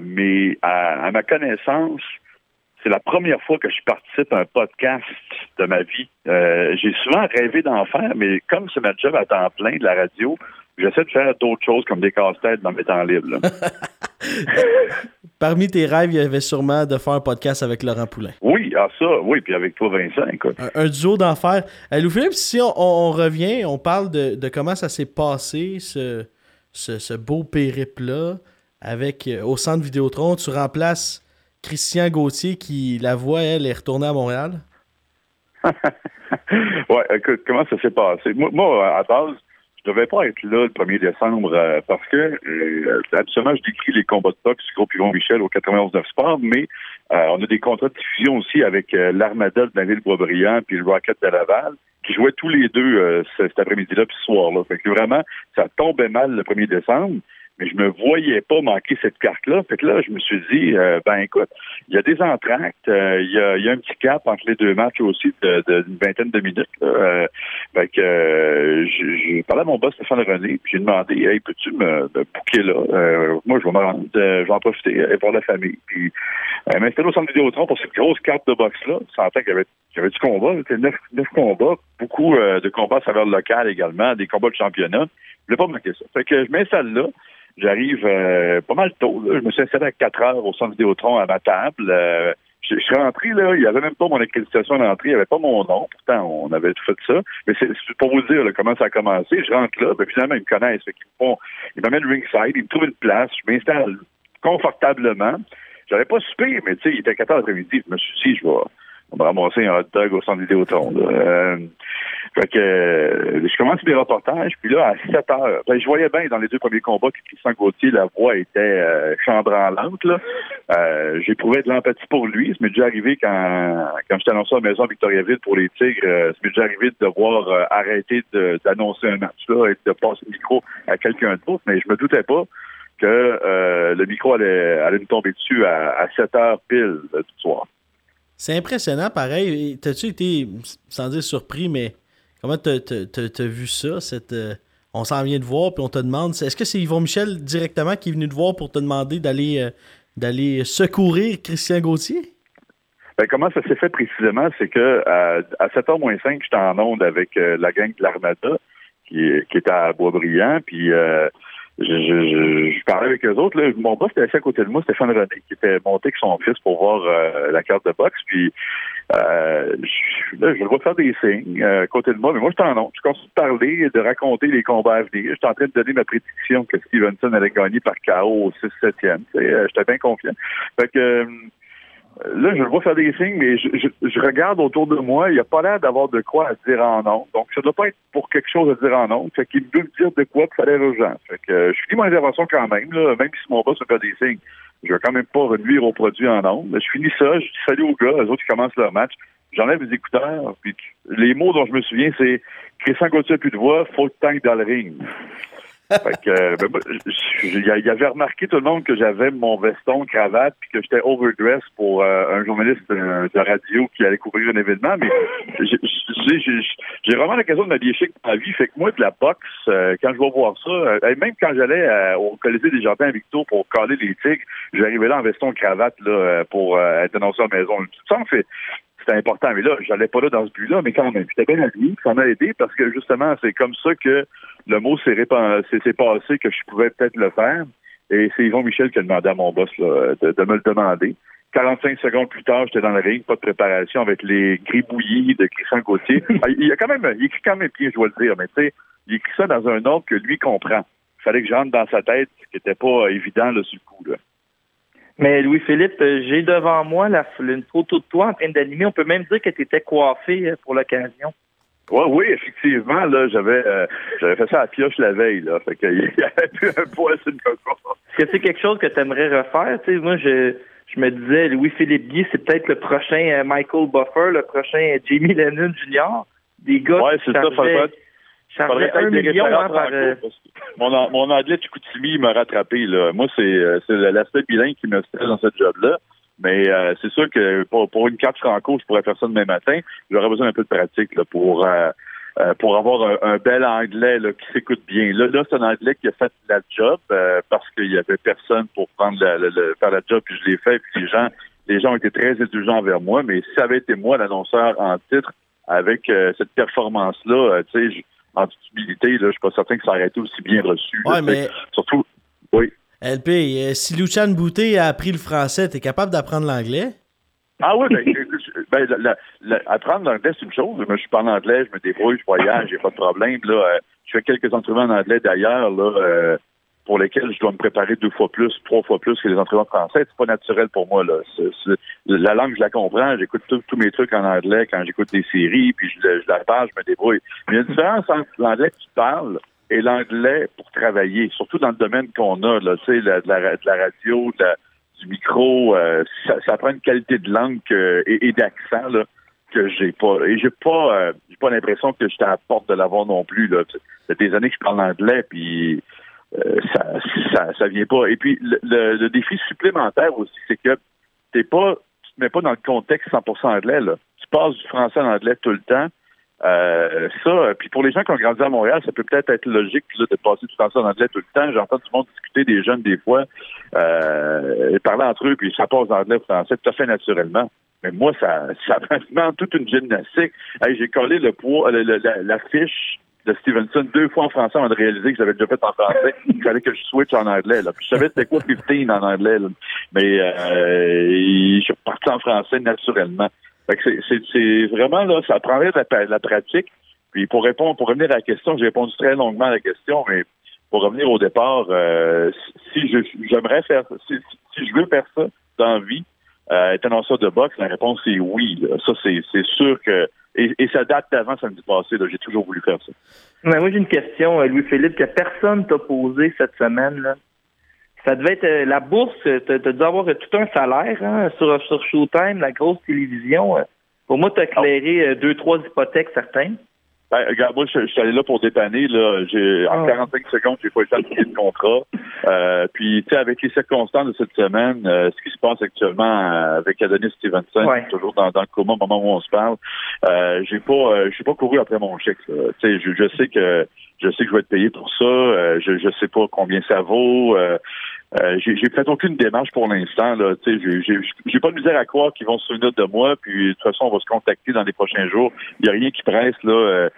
Speaker 6: mais à, ma connaissance, c'est la première fois que je participe à un podcast de ma vie. J'ai souvent rêvé d'en faire, mais comme c'est ma job à temps plein de la radio, j'essaie de faire d'autres choses comme des casse-têtes dans mes temps libres.
Speaker 1: Parmi tes rêves, il y avait sûrement de faire un podcast avec Laurent Poulain.
Speaker 6: Oui, ah ça, oui, puis avec toi, Vincent, écoute.
Speaker 1: Un, duo d'enfer. Euh, Louis-Philippe, si on, revient, on parle de, comment ça s'est passé, ce, ce, beau périple-là, avec euh, au centre Vidéotron, tu remplaces Christian Gauthier qui, la voix, elle, est retournée à Montréal?
Speaker 6: ouais, écoute, comment ça s'est passé? Moi, moi à base, je devais pas être là le 1er décembre euh, parce que euh, absolument je décris les combats de boxe du groupe Yvon Michel au 91 9 Sport, mais euh, on a des contrats de diffusion aussi avec l'Armada de Naville-Boisbriand puis le Rocket de Laval qui jouaient tous les deux cet après-midi-là puis ce soir-là. Fait que vraiment, ça tombait mal le 1er décembre mais je me voyais pas manquer cette carte-là. Fait que là, je me suis dit, euh, ben écoute, il y a des entractes, euh, il, y a, un petit cap entre les deux matchs aussi d'une vingtaine de minutes. Euh, fait que j'ai parlé à mon boss Stéphane René, puis j'ai demandé, hey, peux-tu me, bouquer là? moi, je vais me rendre, je vais en profiter voir la famille. Puis m'installer au centre Vidéotron pour cette grosse carte de boxe-là. Sentais qu'il y avait, qu'il y avait du combat, c'était neuf, combats, beaucoup de combats à saveur locale également, des combats de championnat. Je voulais pas manquer ça. Fait que je m'installe là. J'arrive euh, pas mal tôt. Là. Je me suis installé à 4 heures au centre Vidéotron à ma table. Euh, je, suis rentré, là, il n'y avait même pas mon accréditation d'entrée, il n'y avait pas mon nom. Pourtant, on avait tout fait ça. Mais c'est pour vous dire comment ça a commencé. Je rentre là, ben, finalement, ils me connaissent. Ils, font, ils m'amènent ringside, ils me trouvent une place, je m'installe confortablement. J'avais pas soupé, mais tu sais, il était 4 heures l'après-midi. Je me suis dit, je vais on va ramasser un hot dog au centre Vidéotron. Euh, fait que euh, je commence mes reportages, puis là, à 7 heures, ben, je voyais bien dans les deux premiers combats que Christian Gauthier, la voix était euh, chambranlante. Là. Euh, J'éprouvais de l'empathie pour lui. Ça m'est déjà arrivé quand, quand j'étais annoncé à la maison Victoriaville pour les Tigres, euh, ça m'est déjà arrivé de devoir euh, arrêter d'annoncer un match là et de passer le micro à quelqu'un d'autre, mais je me doutais pas que euh, le micro allait, allait me tomber dessus à, à 7 heures pile euh, du soir.
Speaker 1: C'est impressionnant, pareil. T'as-tu été, sans dire surpris, mais comment t'as as, vu ça? Cette, euh, on s'en vient de voir, puis on te demande. Est-ce que c'est Yvon Michel directement qui est venu te voir pour te demander d'aller euh, secourir Christian Gauthier?
Speaker 6: Ben, comment ça s'est fait précisément? C'est que à, à 7h-5, j'étais en onde avec euh, la gang de l'Armada qui, qui était à Boisbriand, puis je, je, je, parlais avec eux autres. Là. Mon boss était assis à côté de moi, Stéphane René, qui était monté avec son fils pour voir euh, la carte de boxe. Puis euh, je, là, je le vois faire des signes euh, à côté de moi, mais moi, j'étais en honte. Je continue de parler, de raconter les combats à venir. J'étais en train de donner ma prédiction que Stevenson allait gagner par KO au 6-7e. Euh, j'étais bien confiant. Fait que euh, Là, je le vois faire des signes, mais je, je, je regarde autour de moi, il n'y a pas l'air d'avoir de quoi à dire en nom. Donc, ça ne doit pas être pour quelque chose à dire en nom. Fait qu'il veut me dire de quoi, puis ça a l'air urgent. Fait que euh, je finis mon intervention quand même, là, même si mon boss me fait des signes. Je vais quand même pas renuire au produit en nom. Je finis ça, je dis salut aux gars, les autres qui commencent leur match. J'enlève les écouteurs, puis les mots dont je me souviens, c'est Christian Gauthier plus de voix, faut le tank dans le ring. Fait que, euh, ben, il y avait remarqué tout le monde que j'avais mon veston, cravate, puis que j'étais overdress pour euh, un journaliste de, radio qui allait couvrir un événement. Mais j'ai vraiment l'occasion de m'habiller chic dans ma vie. Fait que moi, de la boxe, euh, quand je vais voir ça, euh, même quand j'allais au Colisée des Jardins à Victo pour caler les tigres, j'arrivais là en veston, cravate là, pour être annoncé à la maison. Ça me fait c'était important. Mais là, j'allais pas là dans ce but-là, mais quand même, j'étais bien habillé, ça m'a aidé parce que justement, c'est comme ça que le mot s'est passé que je pouvais peut-être le faire. Et c'est Yvon Michel qui a demandé à mon boss là, de, de, me le demander. 45 secondes plus tard, j'étais dans le ring, pas de préparation avec les gribouillis de Christian Gauthier. il a quand même, il écrit quand même bien, je dois le dire, mais tu sais, il écrit ça dans un ordre que lui comprend. Il fallait que j'entre dans sa tête, ce qui n'était pas évident là, sur le coup. Là.
Speaker 2: Mais Louis-Philippe, j'ai devant moi la, une photo de toi en train d'animer. On peut même dire que tu étais coiffé pour l'occasion.
Speaker 6: Ouais, oui, effectivement, là, j'avais euh, j'avais fait ça à pioche la veille, là. Fait qu'il y avait plus un poil sur le coco.
Speaker 2: Est-ce que c'est quelque chose que tu aimerais refaire? Tu sais, moi, je, je me disais, Louis-Philippe Guy, c'est peut-être le prochain Michael Buffer, le prochain Jamie Lennon Jr. Des gars
Speaker 6: ouais, c'est ça, faudrait,
Speaker 2: faudrait un million hein, par... Euh...
Speaker 6: Mon, mon anglais de Chicoutimi m'a rattrapé, là. Moi, c'est l'aspect bilingue qui me stresse dans ce job-là. Mais euh, c'est sûr que pour, pour, une carte franco, je pourrais faire ça demain matin. J'aurais besoin d'un peu de pratique là, pour euh, euh, pour avoir un, un, bel anglais là, qui s'écoute bien. Là, là c'est un anglais qui a fait la job parce qu'il y avait personne pour prendre la, la, la, faire la job, puis je l'ai fait, puis les gens les gens ont été très indulgents envers moi. Mais si ça avait été moi, l'annonceur en titre, avec cette performance-là, tu sais, en là, je suis pas certain que ça aurait été aussi bien reçu.
Speaker 1: Ouais, mais...
Speaker 6: Surtout, oui.
Speaker 1: LP, euh, si Luchan Boutet a appris le français, t'es capable d'apprendre l'anglais?
Speaker 6: Ah oui, ben, ben la, la, apprendre l'anglais, c'est une chose. Moi, je parle anglais, je me débrouille, je voyage, j'ai pas de problème. Là, euh, je fais quelques entraînements en anglais d'ailleurs, là, euh, pour lesquels je dois me préparer deux fois plus, trois fois plus que les entraînements français. C'est pas naturel pour moi. Là. La langue, je la comprends. J'écoute tous mes trucs en anglais quand j'écoute des séries, puis je, je, la parle, je me débrouille. Mais il y a une différence entre l'anglais que tu parles et l'anglais pour travailler, surtout dans le domaine qu'on a, là, sais, de, la, de la radio, la, du micro, euh, ça, prend une qualité de langue et, d'accent que j'ai pas. Et j'ai pas euh, j'ai pas l'impression que j'étais à la porte de l'avoir non plus. Là. Ça fait des années que je parle anglais, puis ça, ça, ça vient pas. Et puis le, le, le défi supplémentaire aussi, c'est que t'es pas, tu te mets pas dans le contexte 100% anglais. Là. Tu passes du français en anglais tout le temps. Euh, ça, puis pour les gens qui ont grandi à Montréal, ça peut peut-être être logique là, de passer du français en anglais tout le temps. J'entends tout le monde discuter des jeunes des fois, euh, parler entre eux, puis ça passe en anglais ou français tout à fait naturellement. Mais moi, ça, ça demande toute une gymnastique. Hey, J'ai collé le poids, le, la, fiche de Stevenson deux fois en français avant de réaliser que j'avais déjà fait en français. Il fallait que je switch en anglais. Là. Puis je savais c'était quoi 15 en anglais. Là. Mais euh, je suis parti en français naturellement. C'est vraiment là, ça prendrait de la, la, pratique. Puis pour répondre, pour revenir à la question, j'ai répondu très longuement à la question, mais pour revenir au départ, euh, si je j'aimerais faire si, si, je veux faire ça dans la vie, euh, est annonceur de boxe? La réponse est oui. Ça, c'est sûr que. Et, ça date d'avant samedi passé. J'ai toujours voulu faire ça.
Speaker 2: Mais moi, j'ai une question, Louis-Philippe, que personne t'a posée cette semaine. Là. Ça devait être la bourse, tu as dû avoir tout un salaire hein, sur, sur Showtime, la grosse télévision. Pour moi, tu as éclairé deux, trois hypothèques certaines.
Speaker 6: Ben, regarde, moi, je, suis allé là pour dépanner. Là. J'ai, En 45 ah. secondes, j'ai pas eu le temps de le contrat. Euh, puis, tu sais, avec les circonstances de cette semaine, euh, ce qui se passe actuellement euh, avec Adonis Stevenson, toujours dans, dans, le coma au moment où on se parle, euh, j'ai pas, euh, j'ai pas couru après mon chèque. Tu sais, je, je, sais que je sais que je vais être payé pour ça. je, je sais pas combien ça vaut. Euh, j'ai fait aucune démarche pour l'instant. J'ai pas de misère à croire qu'ils vont se souvenir de moi. Puis de toute façon, on va se contacter dans les prochains jours. Il n'y a rien qui presse là. Euh,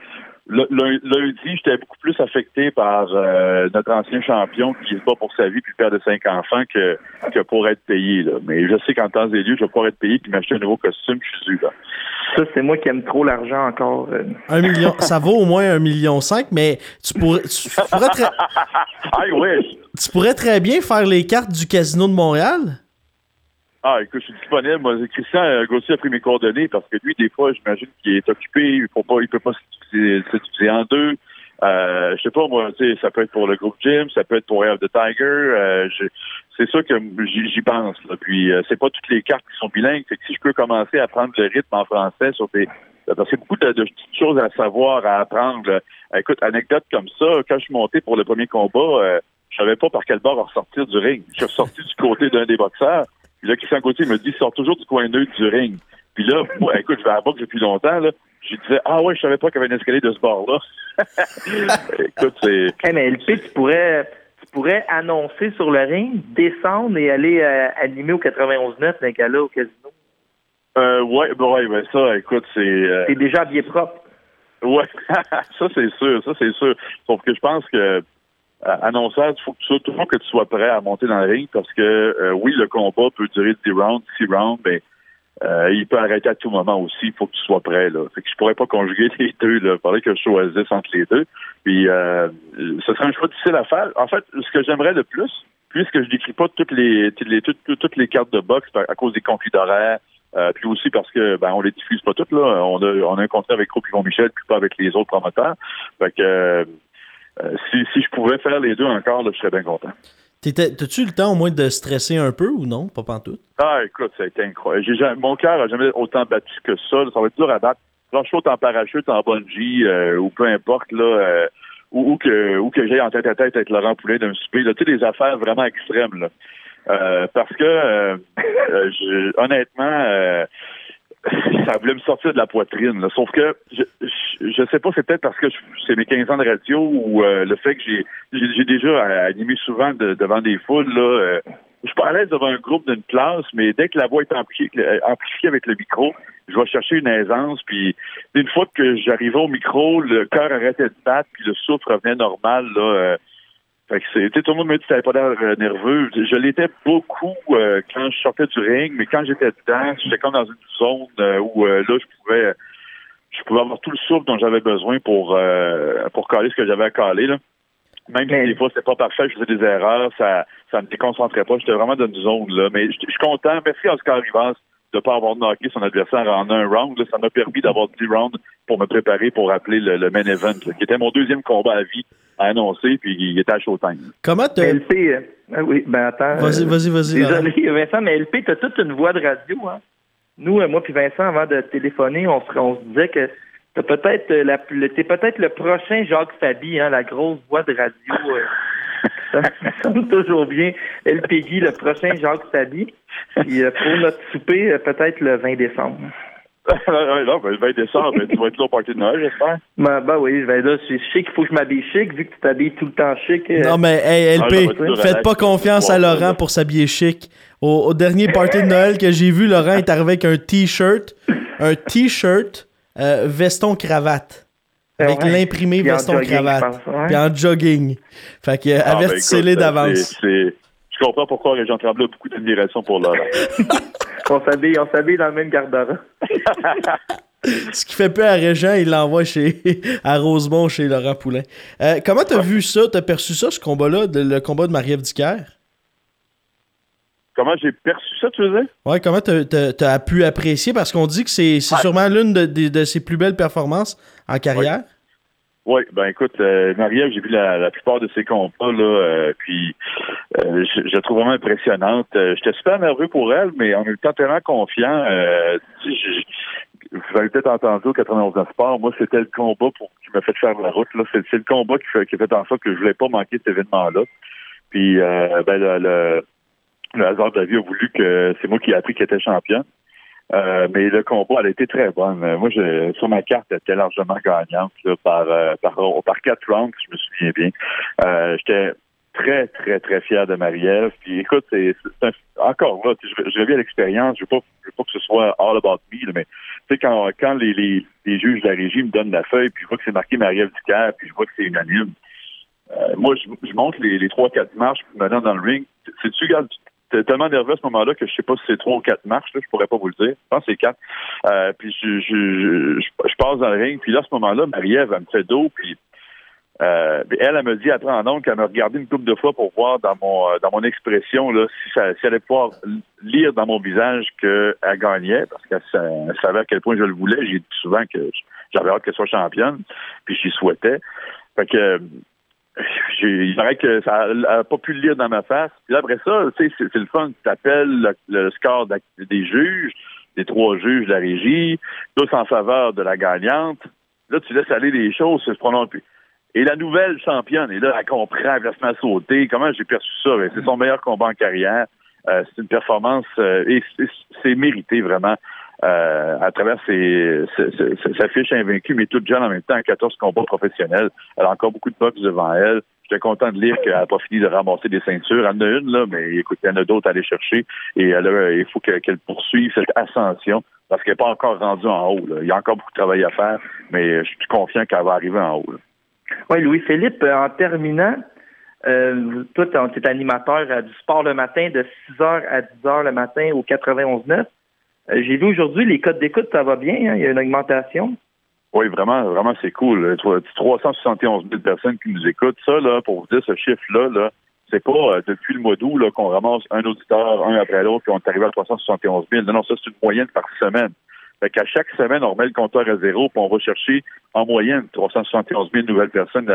Speaker 6: lundi, j'étais beaucoup plus affecté par euh, notre ancien champion qui se bat pour sa vie puis père de cinq enfants que, que pour être payé. Là. Mais je sais qu'en temps et lieu, je vais pouvoir être payé puis m'acheter un nouveau costume, je suis là.
Speaker 2: Ça, c'est moi qui aime trop l'argent encore. Euh.
Speaker 1: Un million, ça vaut au moins un million cinq, mais tu pourrais, tu pourrais très, tu pourrais très bien faire les cartes du casino de Montréal?
Speaker 6: Ah, écoute, je suis disponible. Moi, Christian euh, Gauthier a pris mes coordonnées parce que lui, des fois, j'imagine qu'il est occupé, il il peut pas se en deux. Euh, je sais pas, moi, ça peut être pour le groupe Jim, ça peut être pour Air of the Tiger. Euh, c'est ça que j'y pense. Là. Puis, euh, c'est pas toutes les cartes qui sont bilingues. Fait que si je peux commencer à prendre le rythme en français sur des... Parce beaucoup de, petites choses à savoir, à apprendre. Écoute, anecdote comme ça, quand je suis monté pour le premier combat, euh, je savais pas par quel bord ressortir du ring. Je suis ressorti du côté d'un des boxeurs. Puis là, Christian Gauthier me dit, sort toujours du coin neutre du ring. Puis là, moi, écoute, je vais à la boxe depuis longtemps, là. Je disais, ah ouais, je savais pas qu'il y avait un escalier de ce bord-là. écoute, c'est...
Speaker 2: Hey, mais LP, tu pourrais, tu pourrais annoncer sur le ring, descendre et aller euh, animer au 91.9 d'un gala au casino.
Speaker 6: Euh, ouais, ben ouais, ben ça, écoute, c'est... Euh...
Speaker 2: T'es déjà bien propre.
Speaker 6: Ouais, ça c'est sûr, ça c'est sûr. Sauf que je pense que annonceur, il faut que tu toujours que tu sois prêt à monter dans le ring parce que euh, oui, le combat peut durer 10 rounds, 6 rounds, mais euh, il peut arrêter à tout moment aussi. Il faut que tu sois prêt. Là. Fait que je pourrais pas conjuguer les deux. Il faudrait que je choisisse entre les deux. Puis euh, ce serait un choix difficile à faire. En fait, ce que j'aimerais le plus, puisque je décris pas toutes les, toutes, toutes, les cartes de boxe à cause des conflits d'horaire, euh, puis aussi parce que ben on les diffuse pas toutes là. On a on a un contrat avec Groupe Yvon Michel, puis pas avec les autres promoteurs. Fait que euh, si, si je pouvais faire les deux encore, je serais bien content.
Speaker 1: T'as-tu le temps au moins de stresser un peu ou non? Pas tout?
Speaker 6: Ah, écoute, ça a été incroyable. mon cœur n'a jamais autant battu que ça. Ça va être dur à battre. Quand je en parachute, en bungee, euh, ou peu importe, là, euh, ou, que, ou que j'aille en tête à tête avec Laurent Poulet d'un souper, là, tu sais, des affaires vraiment extrêmes, là. parce que, honnêtement, ça voulait me sortir de la poitrine. Sauf que je, je, sais pas, c'est peut-être parce que c'est mes 15 ans de radio ou euh, le fait que j'ai j'ai déjà animé souvent devant des foules. Là, euh, je suis devant un groupe d'une classe, mais dès que la voix est amplifiée, amplifiée avec le micro, je vais chercher une aisance. Puis une fois que j'arrivais au micro, le cœur arrêtait de battre, puis le souffle revenait normal. Là, euh, c'est, tout le monde me dit que pas l'air euh, nerveux. Je l'étais beaucoup euh, quand je sortais du ring, mais quand j'étais dedans, j'étais comme dans une zone euh, où là, je pouvais je pouvais avoir tout le souffle dont j'avais besoin pour pour caler ce que j'avais à caler. Là. Même si des fois c'était pas parfait, je faisais des erreurs, ça ça me déconcentrait pas. J'étais vraiment dans une zone là. Mais je suis content. Merci à Oscar Rivas de ne pas avoir knocké son adversaire en un round. ça m'a permis d'avoir 10 rounds pour me préparer pour appeler le, main event, qui était mon deuxième combat à vie à annoncer, puis il était à Showtime.
Speaker 1: Comment tu
Speaker 2: LP, euh, ah oui, ben attends.
Speaker 1: Vas-y, vas-y, vas-y.
Speaker 2: Désolé, Vincent, mais LP, t'as toute une voix de radio, hein? Nous, euh, moi puis Vincent, avant de téléphoner, on se, on se disait que t'es peut-être euh, la, t'es peut-être le prochain Jacques Fabi, hein, la grosse voix de radio. ça sonne toujours bien. El Peggy, le prochain Jacques Fabi. Puis pour notre souper, peut-être le 20 décembre.
Speaker 6: non, ben, le 20 décembre, ben, tu vas être là au party de Noël, j'espère.
Speaker 2: Ben, ben oui, je vais là. C'est chic, il faut que je m'habille chic, vu que tu t'habilles tout le temps chic.
Speaker 1: Euh. Non, mais, hey, LP, ah, faites pas confiance à Laurent pour s'habiller chic. Au, dernier party de Noël que j'ai vu, Laurent est arrivé avec un t-shirt, un t-shirt, euh, veston cravate. Avec l'imprimé veston cravate. Puis en jogging. Fait que, ah, ben, avertissez-les d'avance.
Speaker 6: Je comprends pourquoi Région Tremblay a beaucoup d'admiration pour Laurent.
Speaker 2: on s'habille, on s'habille dans le même garde-robe.
Speaker 1: Ce qui fait peur à Régent, il l'envoie chez à Rosemont chez Laurent Poulain. Euh, comment t'as vu ça? T'as perçu ça, ce combat-là, le combat de Marie-Ève
Speaker 6: comment j'ai perçu ça, tu veux dire?
Speaker 1: Ouais, comment tu as pu apprécier? Parce qu'on dit que c'est sûrement l'une de, ses plus belles performances en carrière.
Speaker 6: Oui, ben écoute, euh, Marie-Ève, j'ai vu la, plupart de ses combats, là, euh, puis euh, je, je, la trouve vraiment impressionnante. J'étais super nerveux pour elle, mais en étant tellement confiant, vous avez peut-être entendu au 91 Sport, moi, c'était le combat pour qui m'a fait faire la route. Là. C'est, le combat qui fait, qui fait en sorte que je voulais pas manquer cet événement-là. Puis ben, le, le, hasard de la vie a voulu que c'est moi qui ai appris qu'elle était championne. Euh, mais le combat, elle a été très bonne. Moi, je, sur ma carte, elle était largement gagnante par, euh, par, par quatre rounds, je me souviens bien. Euh, J'étais très, très, très fier de Marie-Ève. Puis écoute, c'est encore là, je, je reviens à l'expérience. Je veux pas, je veux pas que ce soit all about me, mais tu sais, quand, quand les, les, les, juges de la régie me donnent la feuille, puis je vois que c'est marqué Marie-Ève Ducaire, puis je vois que c'est unanime. Euh, moi, je, je monte les, les trois, quatre marches, puis maintenant dans le ring. C'est-tu, J'étais tellement nerveux à ce moment-là que je sais pas si c'est trois ou quatre marches, là, je pourrais pas vous le dire. Je pense que c'est quatre. Euh, puis je, je, je, passe dans le ring, puis là, à ce moment-là, Marie-Ève, elle me fait dos, puis euh, elle, elle me dit après en oncle qu'elle m'a regardé une couple de fois pour voir dans mon euh, dans mon expression là, si, ça, si elle allait pouvoir lire dans mon visage qu'elle gagnait, parce qu'elle savait à quel point je le voulais. J'ai dit souvent que j'avais hâte qu'elle soit championne, puis j'y souhaitais. Fait que il paraît que ça n'a pas pu le lire dans ma face. Puis après ça, c'est le fun. Tu appelles le, score des juges, des trois juges de la régie, tous en faveur de la gagnante. Là, tu laisses aller les choses, se prononce plus. Et la nouvelle championne, et là, elle comprend, elle se met à sauter. Comment j'ai perçu ça? Ben, c'est son meilleur combat en carrière. Euh, c'est une performance euh, et c'est mérité vraiment. Euh, à travers ses, sa fiche invaincue, mais toute jeune en même temps, 14 combats professionnels. Elle a encore beaucoup de boxe devant elle. J'étais content de lire qu'elle n'a pas fini de ramasser des ceintures. Elle en a une, là, mais écoute, il y en a d'autres à aller chercher. Et elle il faut qu'elle poursuive cette ascension parce qu'elle n'est pas encore rendue en haut. Il y a encore beaucoup de travail à faire, mais je suis confiant qu'elle va arriver en haut.
Speaker 2: Oui, Louis-Philippe, en terminant, euh, toi, tu es animateur euh, du sport le matin de 6h à 10h le matin au 91.9. Euh, j'ai vu aujourd'hui, les codes d'écoute, ça va bien, hein? il y a une augmentation.
Speaker 6: Oui, vraiment, vraiment, c'est cool. 371 000 personnes qui nous écoutent. Ça, là, pour vous dire ce chiffre-là, là, c'est pas euh, depuis le mois d'août qu'on ramasse un auditeur, un après l'autre, puis on est arrivé à 371 000. Non, non, ça, c'est une moyenne par semaine. Fait qu'à chaque semaine, on remet le compteur à zéro, puis on va chercher en moyenne 371 000 nouvelles personnes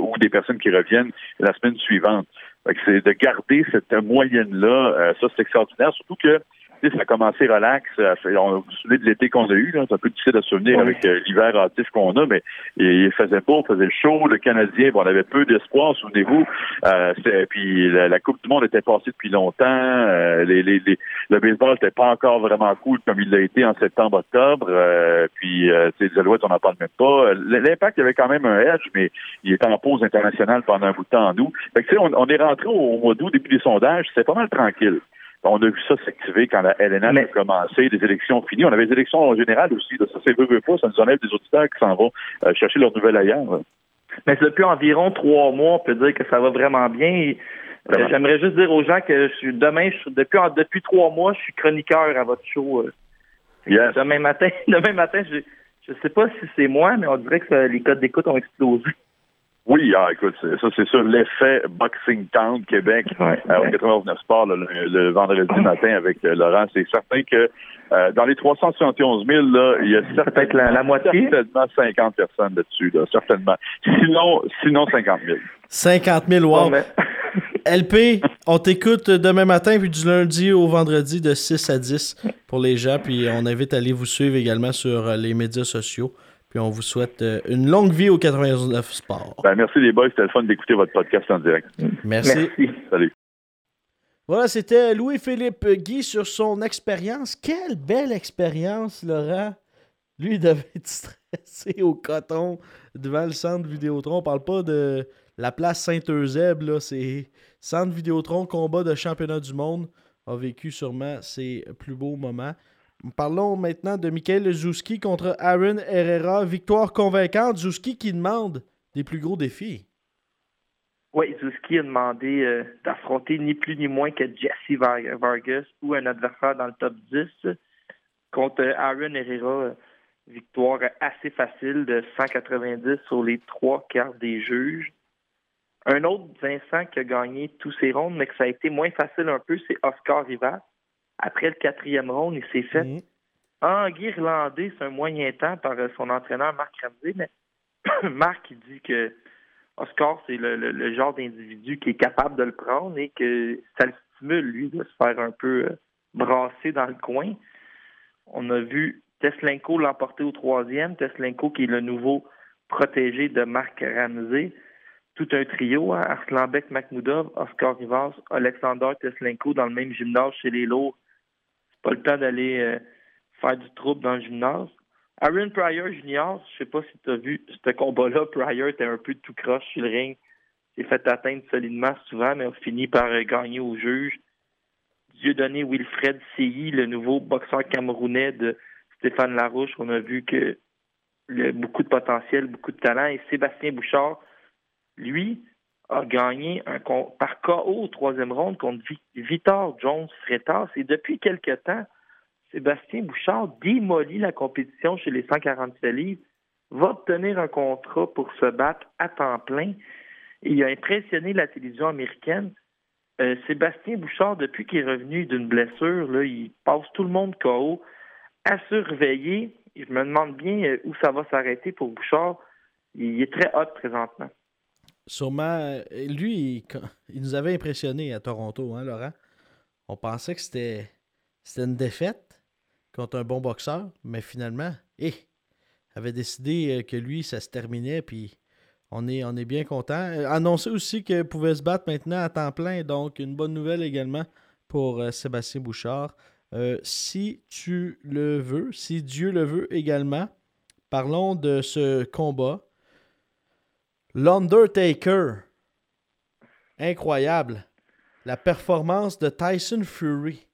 Speaker 6: ou des personnes qui reviennent la semaine suivante. Fait que c'est de garder cette moyenne-là, euh, ça c'est extraordinaire, surtout que ça a commencé relax. On vous souvenez de l'été qu'on a eu, c'est un peu difficile à souvenir avec euh, l'hiver hâtif qu'on a, mais il faisait beau, il faisait chaud. Le Canadien, bon, on avait peu d'espoir, souvenez-vous. Euh, puis la, Coupe du Monde était passée depuis longtemps. Euh, les, les, le baseball n'était pas encore vraiment cool comme il l'a été en septembre-octobre. Euh, puis euh, les Alouettes, on n'en parle même pas. L'impact, il y avait quand même un edge, mais il était en pause internationale pendant un bout de temps en nous. Fait que, on, on est rentré au, mois d'août, depuis les sondages, c'est pas mal tranquille. On a vu ça s'activer quand la LNH a commencé, des élections finies. On avait des élections en général aussi. Ça, c'est veut, veut pas, ça nous enlève des auditeurs qui s'en vont euh, chercher leur nouvelle ailleurs.
Speaker 2: Mais depuis environ trois mois, on peut dire que ça va vraiment bien. Euh, j'aimerais juste dire aux gens que je suis demain, depuis, depuis trois mois, je suis chroniqueur à votre show. Euh. Demain matin, demain matin, je ne sais pas si c'est moi, mais on dirait que les codes d'écoute ont explosé.
Speaker 6: Oui, ah, écoute, ça c'est sûr, l'effet Boxing Town Québec ouais, euh, au 99 Sport le, vendredi matin avec euh, Laurent. C'est certain que euh, dans les 371 000, là, il y a certainement,
Speaker 2: la, moitié?
Speaker 6: certainement 50 personnes là-dessus, là, certainement. Sinon, sinon 50 000.
Speaker 1: 50 000, wow. LP, on t'écoute demain matin, puis du lundi au vendredi de 6 à 10 pour les gens. Puis on invite à aller vous suivre également sur les médias sociaux. Puis on vous souhaite euh, une longue vie au 99 Sport.
Speaker 6: Ben, merci les boys, c'était le fun d'écouter votre podcast en direct.
Speaker 1: Merci.
Speaker 6: Salut.
Speaker 1: Voilà, c'était Louis-Philippe Guy sur son expérience. Quelle belle expérience, Laurent. Lui, il devait être stressé au coton devant le centre Vidéotron. On parle pas de la place Saint-Eusèbe, là. C'est centre Vidéotron, combat de championnat du monde. A vécu sûrement ses plus beaux moments. Parlons maintenant de Michael Zouski contre Aaron Herrera. Victoire convaincante. Zouski qui demande des plus gros défis.
Speaker 2: Oui, Zouski a demandé euh, d'affronter ni plus ni moins que Jesse Vargas ou un adversaire dans le top 10 contre Aaron Herrera. Victoire assez facile de 190 sur les trois quarts des juges. Un autre Vincent qui a gagné tous ses rondes, mais que ça a été moins facile un peu, c'est Oscar Rivas. Après le quatrième round, il s'est fait
Speaker 1: Mhm.
Speaker 2: enguirlander sur un moyen temps par euh, son entraîneur Marc Ramsey, mais Marc il dit que Oscar, c'est le, le- le genre d'individu qui est capable de le prendre et que ça le stimule, lui, de se faire un peu euh, brasser dans le coin. On a vu Teslenko l'emporter au troisième. Teslenko qui est le nouveau protégé de Marc Ramsey. Tout un trio, hein, Arslanbek Makhmoudov, Oscar Rivas, Alexander Teslenko dans le même gymnase chez les lourds. Pas le temps d'aller euh, faire du trouble dans le gymnase. Aaron Pryor Jr., je sais pas si tu as vu ce combat-là. Pryor était un peu tout croche sur le ring. S'est fait atteindre solidement souvent, mais a fini par euh, gagner au juge. Dieudonné Wilfred Seyi, le nouveau boxeur camerounais de Stéphane Larouche. On a vu que il a beaucoup de potentiel, beaucoup de talent. Et Sébastien Bouchard, lui, a gagné par KO au troisième round contre Vi- Vitor Jones Freitas. Et depuis quelque temps, Sébastien Bouchard démolit la compétition chez les 147 livres, va obtenir un contrat pour se battre à temps plein. Il a impressionné la télévision américaine. Euh, Sébastien Bouchard, depuis qu'il est revenu d'une blessure, il passe tout le monde KO à surveiller. Je me demande bien euh, où ça va s'arrêter pour Bouchard. Il est très hot présentement.
Speaker 1: Sûrement, euh, lui, il, nous avait impressionné à Toronto, hein, Laurent? On pensait que c'était une défaite contre un bon boxeur, mais finalement, eh, avait décidé euh, que lui, ça se terminait, puis on est, bien content. Euh, Annoncé aussi qu'il pouvait se battre maintenant à temps plein, donc une bonne nouvelle également pour Sébastien Bouchard. Si tu le veux, si Dieu le veut également, parlons de ce combat. L'Undertaker. Incroyable. La performance de Tyson Fury.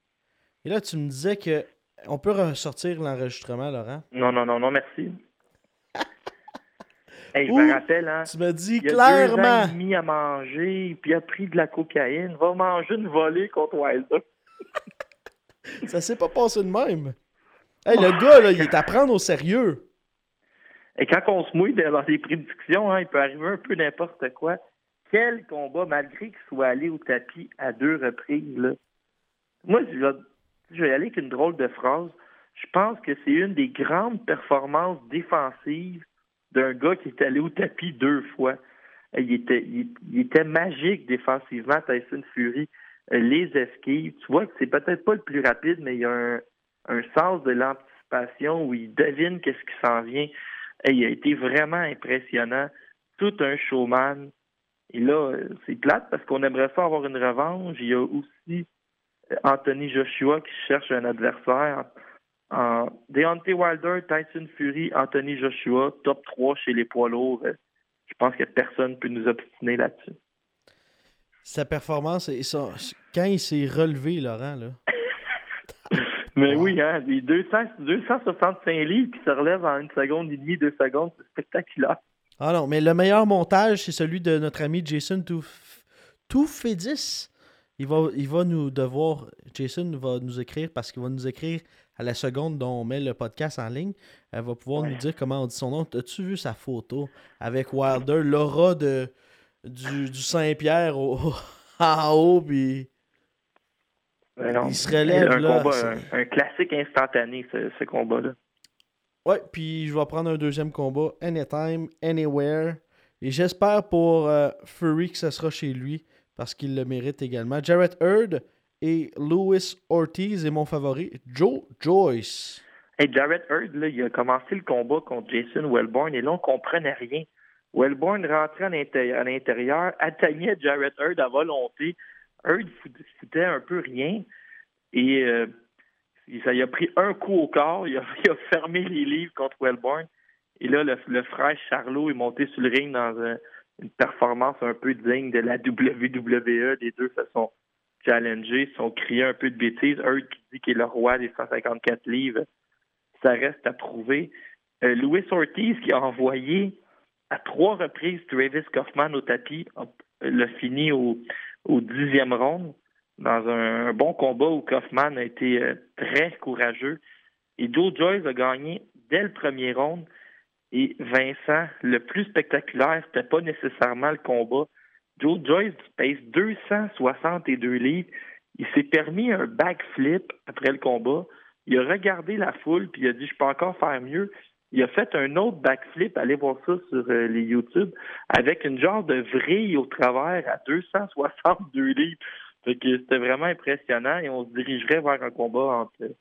Speaker 1: Et là, tu me disais que on peut ressortir l'enregistrement, Laurent?
Speaker 2: Non, non, non, non, merci. Hey, je
Speaker 1: Ouh,
Speaker 2: me rappelle, hein,
Speaker 1: Tu m'as dit
Speaker 2: il a deux ans
Speaker 1: clairement.
Speaker 2: et demi à manger, puis il a pris de la cocaïne. Va manger une volée contre Wilder.
Speaker 1: Ça s'est pas passé de même. Hey, le gars, là, il est à prendre au sérieux.
Speaker 2: Et quand on se mouille dans les prédictions, hein, il peut arriver un peu n'importe quoi. Quel combat, malgré qu'il soit allé au tapis à deux reprises. Là. Moi, je vais, je aller avec une drôle de phrase. Je pense que c'est une des grandes performances défensives d'un gars qui est allé au tapis deux fois. Euh, Il était, il était magique défensivement, Tyson Fury. Euh, Les esquives, tu vois que c'est peut-être pas le plus rapide, mais il y a un, un sens de l'anticipation où il devine qu'est-ce qui s'en vient. Il a été vraiment impressionnant. Tout un showman. Et là, c'est plate parce qu'on aimerait ça avoir une revanche. Il y a aussi euh, Anthony Joshua qui cherche un adversaire. Deontay Wilder, Tyson Fury, Anthony Joshua, top 3 chez les poids lourds. Euh, Je pense que personne ne peut nous obstiner là-dessus.
Speaker 1: Sa performance, et quand il s'est relevé, Laurent, là.
Speaker 2: Mais oui, hein, les 200, 265 livres qui se relèvent en une seconde et demie, deux secondes, c'est spectaculaire.
Speaker 1: Ah non, mais le meilleur montage, c'est celui de notre ami Jason Touf- Toufedis. Il va, il va nous devoir, Jason va nous écrire parce qu'il va nous écrire à la seconde dont on met le podcast en ligne. Elle va pouvoir
Speaker 2: Ouais.
Speaker 1: nous dire comment on dit son nom. As-tu vu sa photo avec Wilder, l'aura de, du, du Saint-Pierre au- en haut, puis Il se relève,
Speaker 2: un
Speaker 1: là,
Speaker 2: combat, un, un classique instantané, ce, ce combat-là.
Speaker 1: Ouais, puis je vais prendre un deuxième combat, anytime, anywhere. Et j'espère pour euh, Fury que ce sera chez lui, parce qu'il le mérite également. Jarrett Hurd et Louis Ortiz est mon favori. Joe Joyce.
Speaker 2: Hey, Jarrett Hurd, là, il a commencé le combat contre Jason Wellborn et là, on comprenait rien. Wellborn rentrait à l'intérieur, à l'intérieur, atteignait Jarrett Hurd à volonté. Hurd fout- foutait un peu rien et euh, ça, il a pris un coup au corps. Il a, fermé les livres contre Wellborn. Et là, le, frère Charlot est monté sur le ring dans un- une performance un peu digne de la WWE. Les deux se sont challengés, se sont criés un peu de bêtises. Hurd qui dit qu'il est le roi des 154 livres ça reste à prouver. Euh, Louis Ortiz qui a envoyé à trois reprises Travis Kaufman au tapis, l'a fini au, au dixième round dans un, bon combat où Kaufman a été euh, très courageux. Et Joe Joyce a gagné dès le premier round. Et Vincent, le plus spectaculaire, c'était pas nécessairement le combat, Joe Joyce pèse 262 livres. Il s'est permis un backflip après le combat. Il a regardé la foule, puis il a dit, je peux encore faire mieux. Il a fait un autre backflip, allez voir ça sur euh, les YouTube, avec une genre de vrille au travers à 262 livres. C'était vraiment impressionnant et on se dirigerait vers un combat entre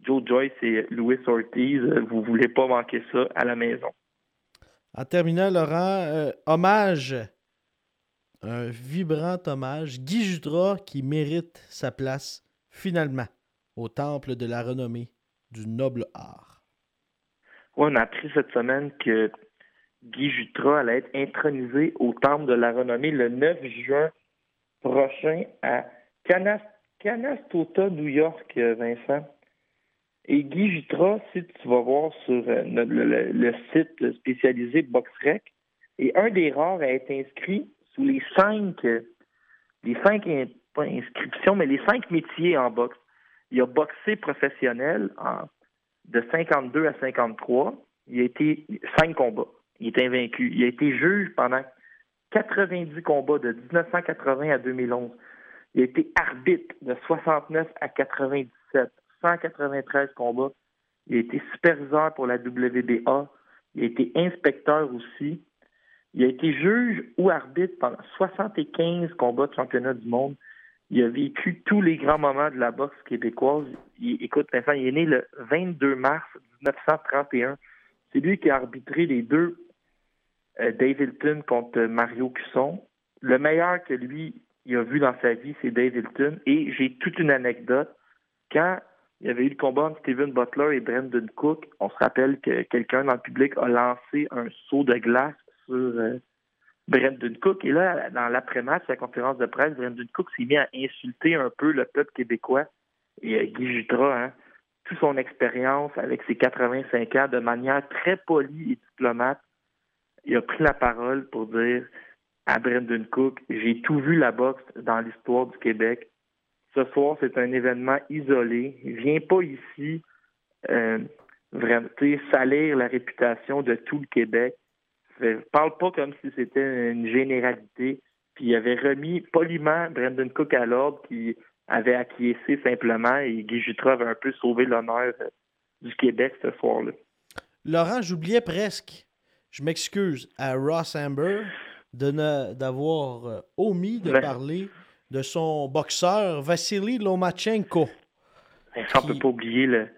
Speaker 2: Joe Joyce et Louis Ortiz. Vous voulez pas manquer ça à la maison.
Speaker 1: En terminant, Laurent, euh, hommage, un vibrant hommage, Guy Jutras qui mérite sa place finalement au temple de la renommée du noble art.
Speaker 2: On a appris cette semaine que Guy Jutras allait être intronisé au temple de la renommée le 9 juin prochain à Canastota, New York, Vincent. Et Guy Jutras, si tu vas voir sur euh, le, site spécialisé BoxRec, est un des rares à être inscrit sous les cinq, les cinq, inscriptions, mais les cinq métiers en boxe. Il a boxé professionnel en, de 52 à 53. Il a été cinq combats. Il est invaincu. Il a été juge pendant 90 combats de 1980 à 2011. Il a été arbitre de 69 à 97. 193 combats. Il a été superviseur pour la WBA. Il a été inspecteur aussi. Il a été juge ou arbitre pendant 75 combats de championnat du monde. Il a vécu tous les grands moments de la boxe québécoise. Il, écoute, Vincent, il est né le 22 mars 1931. C'est lui qui a arbitré les deux euh, Dave contre Mario Cusson. Le meilleur que lui il a vu dans sa vie, c'est Dave. Et j'ai toute une anecdote. Quand il y avait eu le combat entre Steven Butler et Brendan Cook. On se rappelle que quelqu'un dans le public a lancé un saut de glace sur euh, Brendan Cook. Et là, dans l'après-match, la conférence de presse, Brendan Cook s'est mis à insulter un peu le peuple québécois. Et euh, Guy Jutras, hein, toute son expérience avec ses 85 ans, de manière très polie et diplomate, il a pris la parole pour dire à Brendan Cook, j'ai tout vu la boxe dans l'histoire du Québec ce soir, c'est un événement isolé. Viens pas ici euh, vraiment salir la réputation de tout le Québec. Parle pas comme si c'était une généralité. Puis il avait remis poliment Brendan Cook à l'ordre qui avait acquiescé simplement et Guy Jutras avait un peu sauvé l'honneur euh, du Québec ce soir-là.
Speaker 1: Laurent, j'oubliais presque, je m'excuse, à Ross Amber d'avoir euh, omis de parler de son boxeur Vassili Lomachenko.
Speaker 2: On ne peut pas oublier le,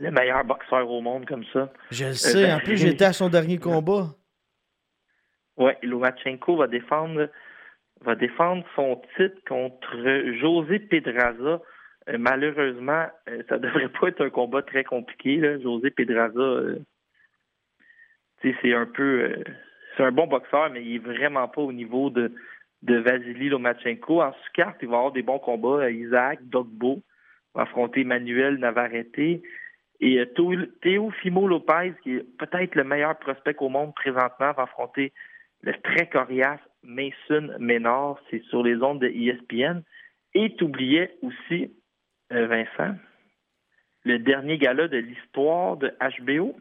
Speaker 2: meilleur boxeur au monde comme ça.
Speaker 1: Je le sais. en plus, j'étais à son dernier combat.
Speaker 2: Oui, Lomachenko va défendre, va défendre son titre contre José Pedraza. Euh, malheureusement, euh, ça devrait pas être un combat très compliqué. José Pedraza, euh, c'est un peu. c'est un bon boxeur, mais il est vraiment pas au niveau de, de Vasily Lomachenko. En sous-carte, il va avoir des bons combats. Isaac Dogbo va affronter Manuel Navarrete. Et euh, Théo Fimo Lopez, qui est peut-être le meilleur prospect au monde présentement, va affronter le très coriace Mason Ménard. C'est sur les ondes de ESPN. Et tu oubliais aussi, euh, Vincent, le dernier gala de l'histoire de HBO.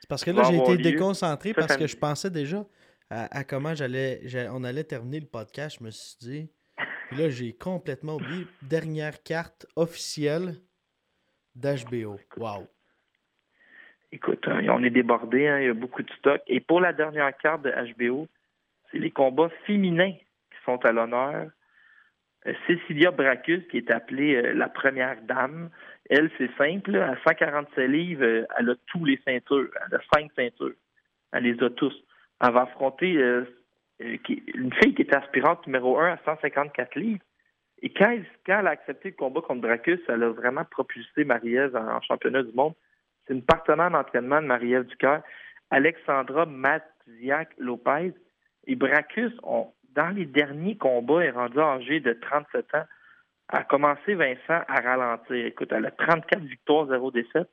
Speaker 1: C'est parce que là, j'ai été déconcentré parce que je pensais déjà à, comment j'allais, on allait terminer le podcast, je me suis dit. Puis là, j'ai complètement oublié. Dernière carte officielle d'HBO. Wow.
Speaker 2: Écoute, hein, on est débordé, hein, il y a beaucoup de stock. Et pour la dernière carte de HBO, c'est les combats féminins qui sont à l'honneur. Euh, Cecilia Bracus, qui est appelée euh, la première dame, elle, c'est simple, à 147 livres, euh, elle a tous les ceintures. Elle a cinq ceintures. Elle les a tous. Elle va affronter euh, une fille qui était aspirante numéro 1 à 154 livres. Et quand, elle a accepté le combat contre Bracus, elle a vraiment propulsé Marie-Ève en, championnat du monde. C'est une partenaire d'entraînement de Marie-Ève Ducœur, Alexandra Matziak Lopez. Et Bracus, dans les derniers combats, est rendu âgée de 37 ans. A commencé, Vincent, à ralentir. Écoute, elle a 34 victoires, 0 défaites.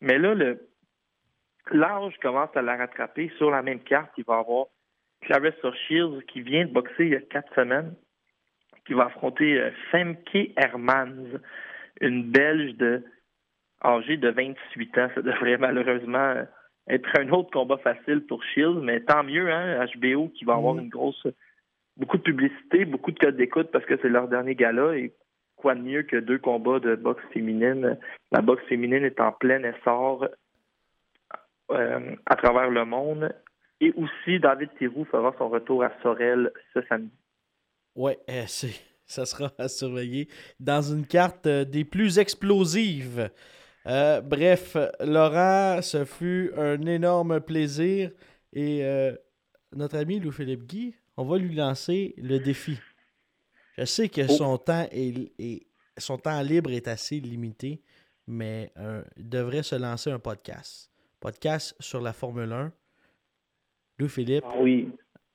Speaker 2: Mais là, l'âge commence à la rattraper. Sur la même carte, il va y avoir Clarissa Shields qui vient de boxer il y a quatre semaines, qui va affronter euh, Femke Hermans, une Belge de âgée de 28 ans. Ça devrait malheureusement être un autre combat facile pour Shields, mais tant mieux, hein, HBO qui va avoir mm. une grosse beaucoup de publicité, beaucoup de codes d'écoute parce que c'est leur dernier gala et quoi de mieux que deux combats de boxe féminine. La boxe féminine est en plein essor euh, à travers le monde. Et aussi, David Thiroux fera son retour à Sorel ce samedi.
Speaker 1: Oui, euh, ça sera à surveiller dans une carte euh, des plus explosives. Bref, Laurent, ce fut un énorme plaisir. Et notre ami Louis-Philippe Guy, on va lui lancer le défi. Je sais que oh. son temps est, son temps libre est assez limité, mais il devrait se lancer un podcast. Podcast sur la Formule 1. Louis-Philippe,
Speaker 2: ah oui.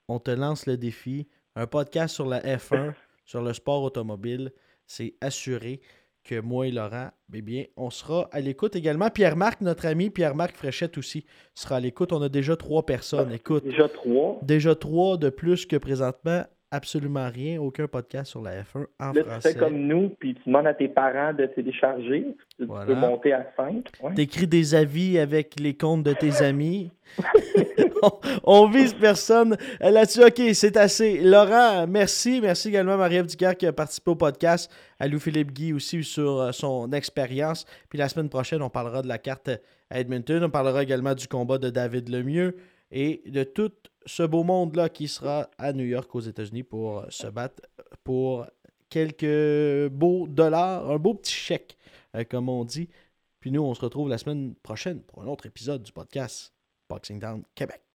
Speaker 1: on te lance le défi. Un podcast sur la F1, sur le sport automobile. C'est assuré que moi et Laurent, eh bien, on sera à l'écoute également. Pierre-Marc, notre ami, Pierre-Marc Fréchette aussi, sera à l'écoute. On a déjà trois personnes. Ah, Écoute.
Speaker 2: Déjà trois.
Speaker 1: Déjà trois de plus que présentement absolument rien, aucun podcast sur la F1 en
Speaker 2: là,
Speaker 1: français.
Speaker 2: Tu fais comme nous, puis tu demandes à tes parents de télécharger. Tu peux monter à 5.
Speaker 1: Tu écris des avis avec les comptes de tes amis. on, vise personne là-dessus. OK, c'est assez. Laurent, merci. Merci également à Marie-Ève qui a participé au podcast. À Louis-Philippe Guy aussi sur euh, son expérience. Puis la semaine prochaine, on parlera de la carte à Edmonton. On parlera également du combat de David Lemieux et de tout ce beau monde-là qui sera à New York aux États-Unis pour se battre pour quelques beaux dollars, un beau petit chèque, euh, comme on dit. Puis nous, on se retrouve la semaine prochaine pour un autre épisode du podcast Boxing Down Québec.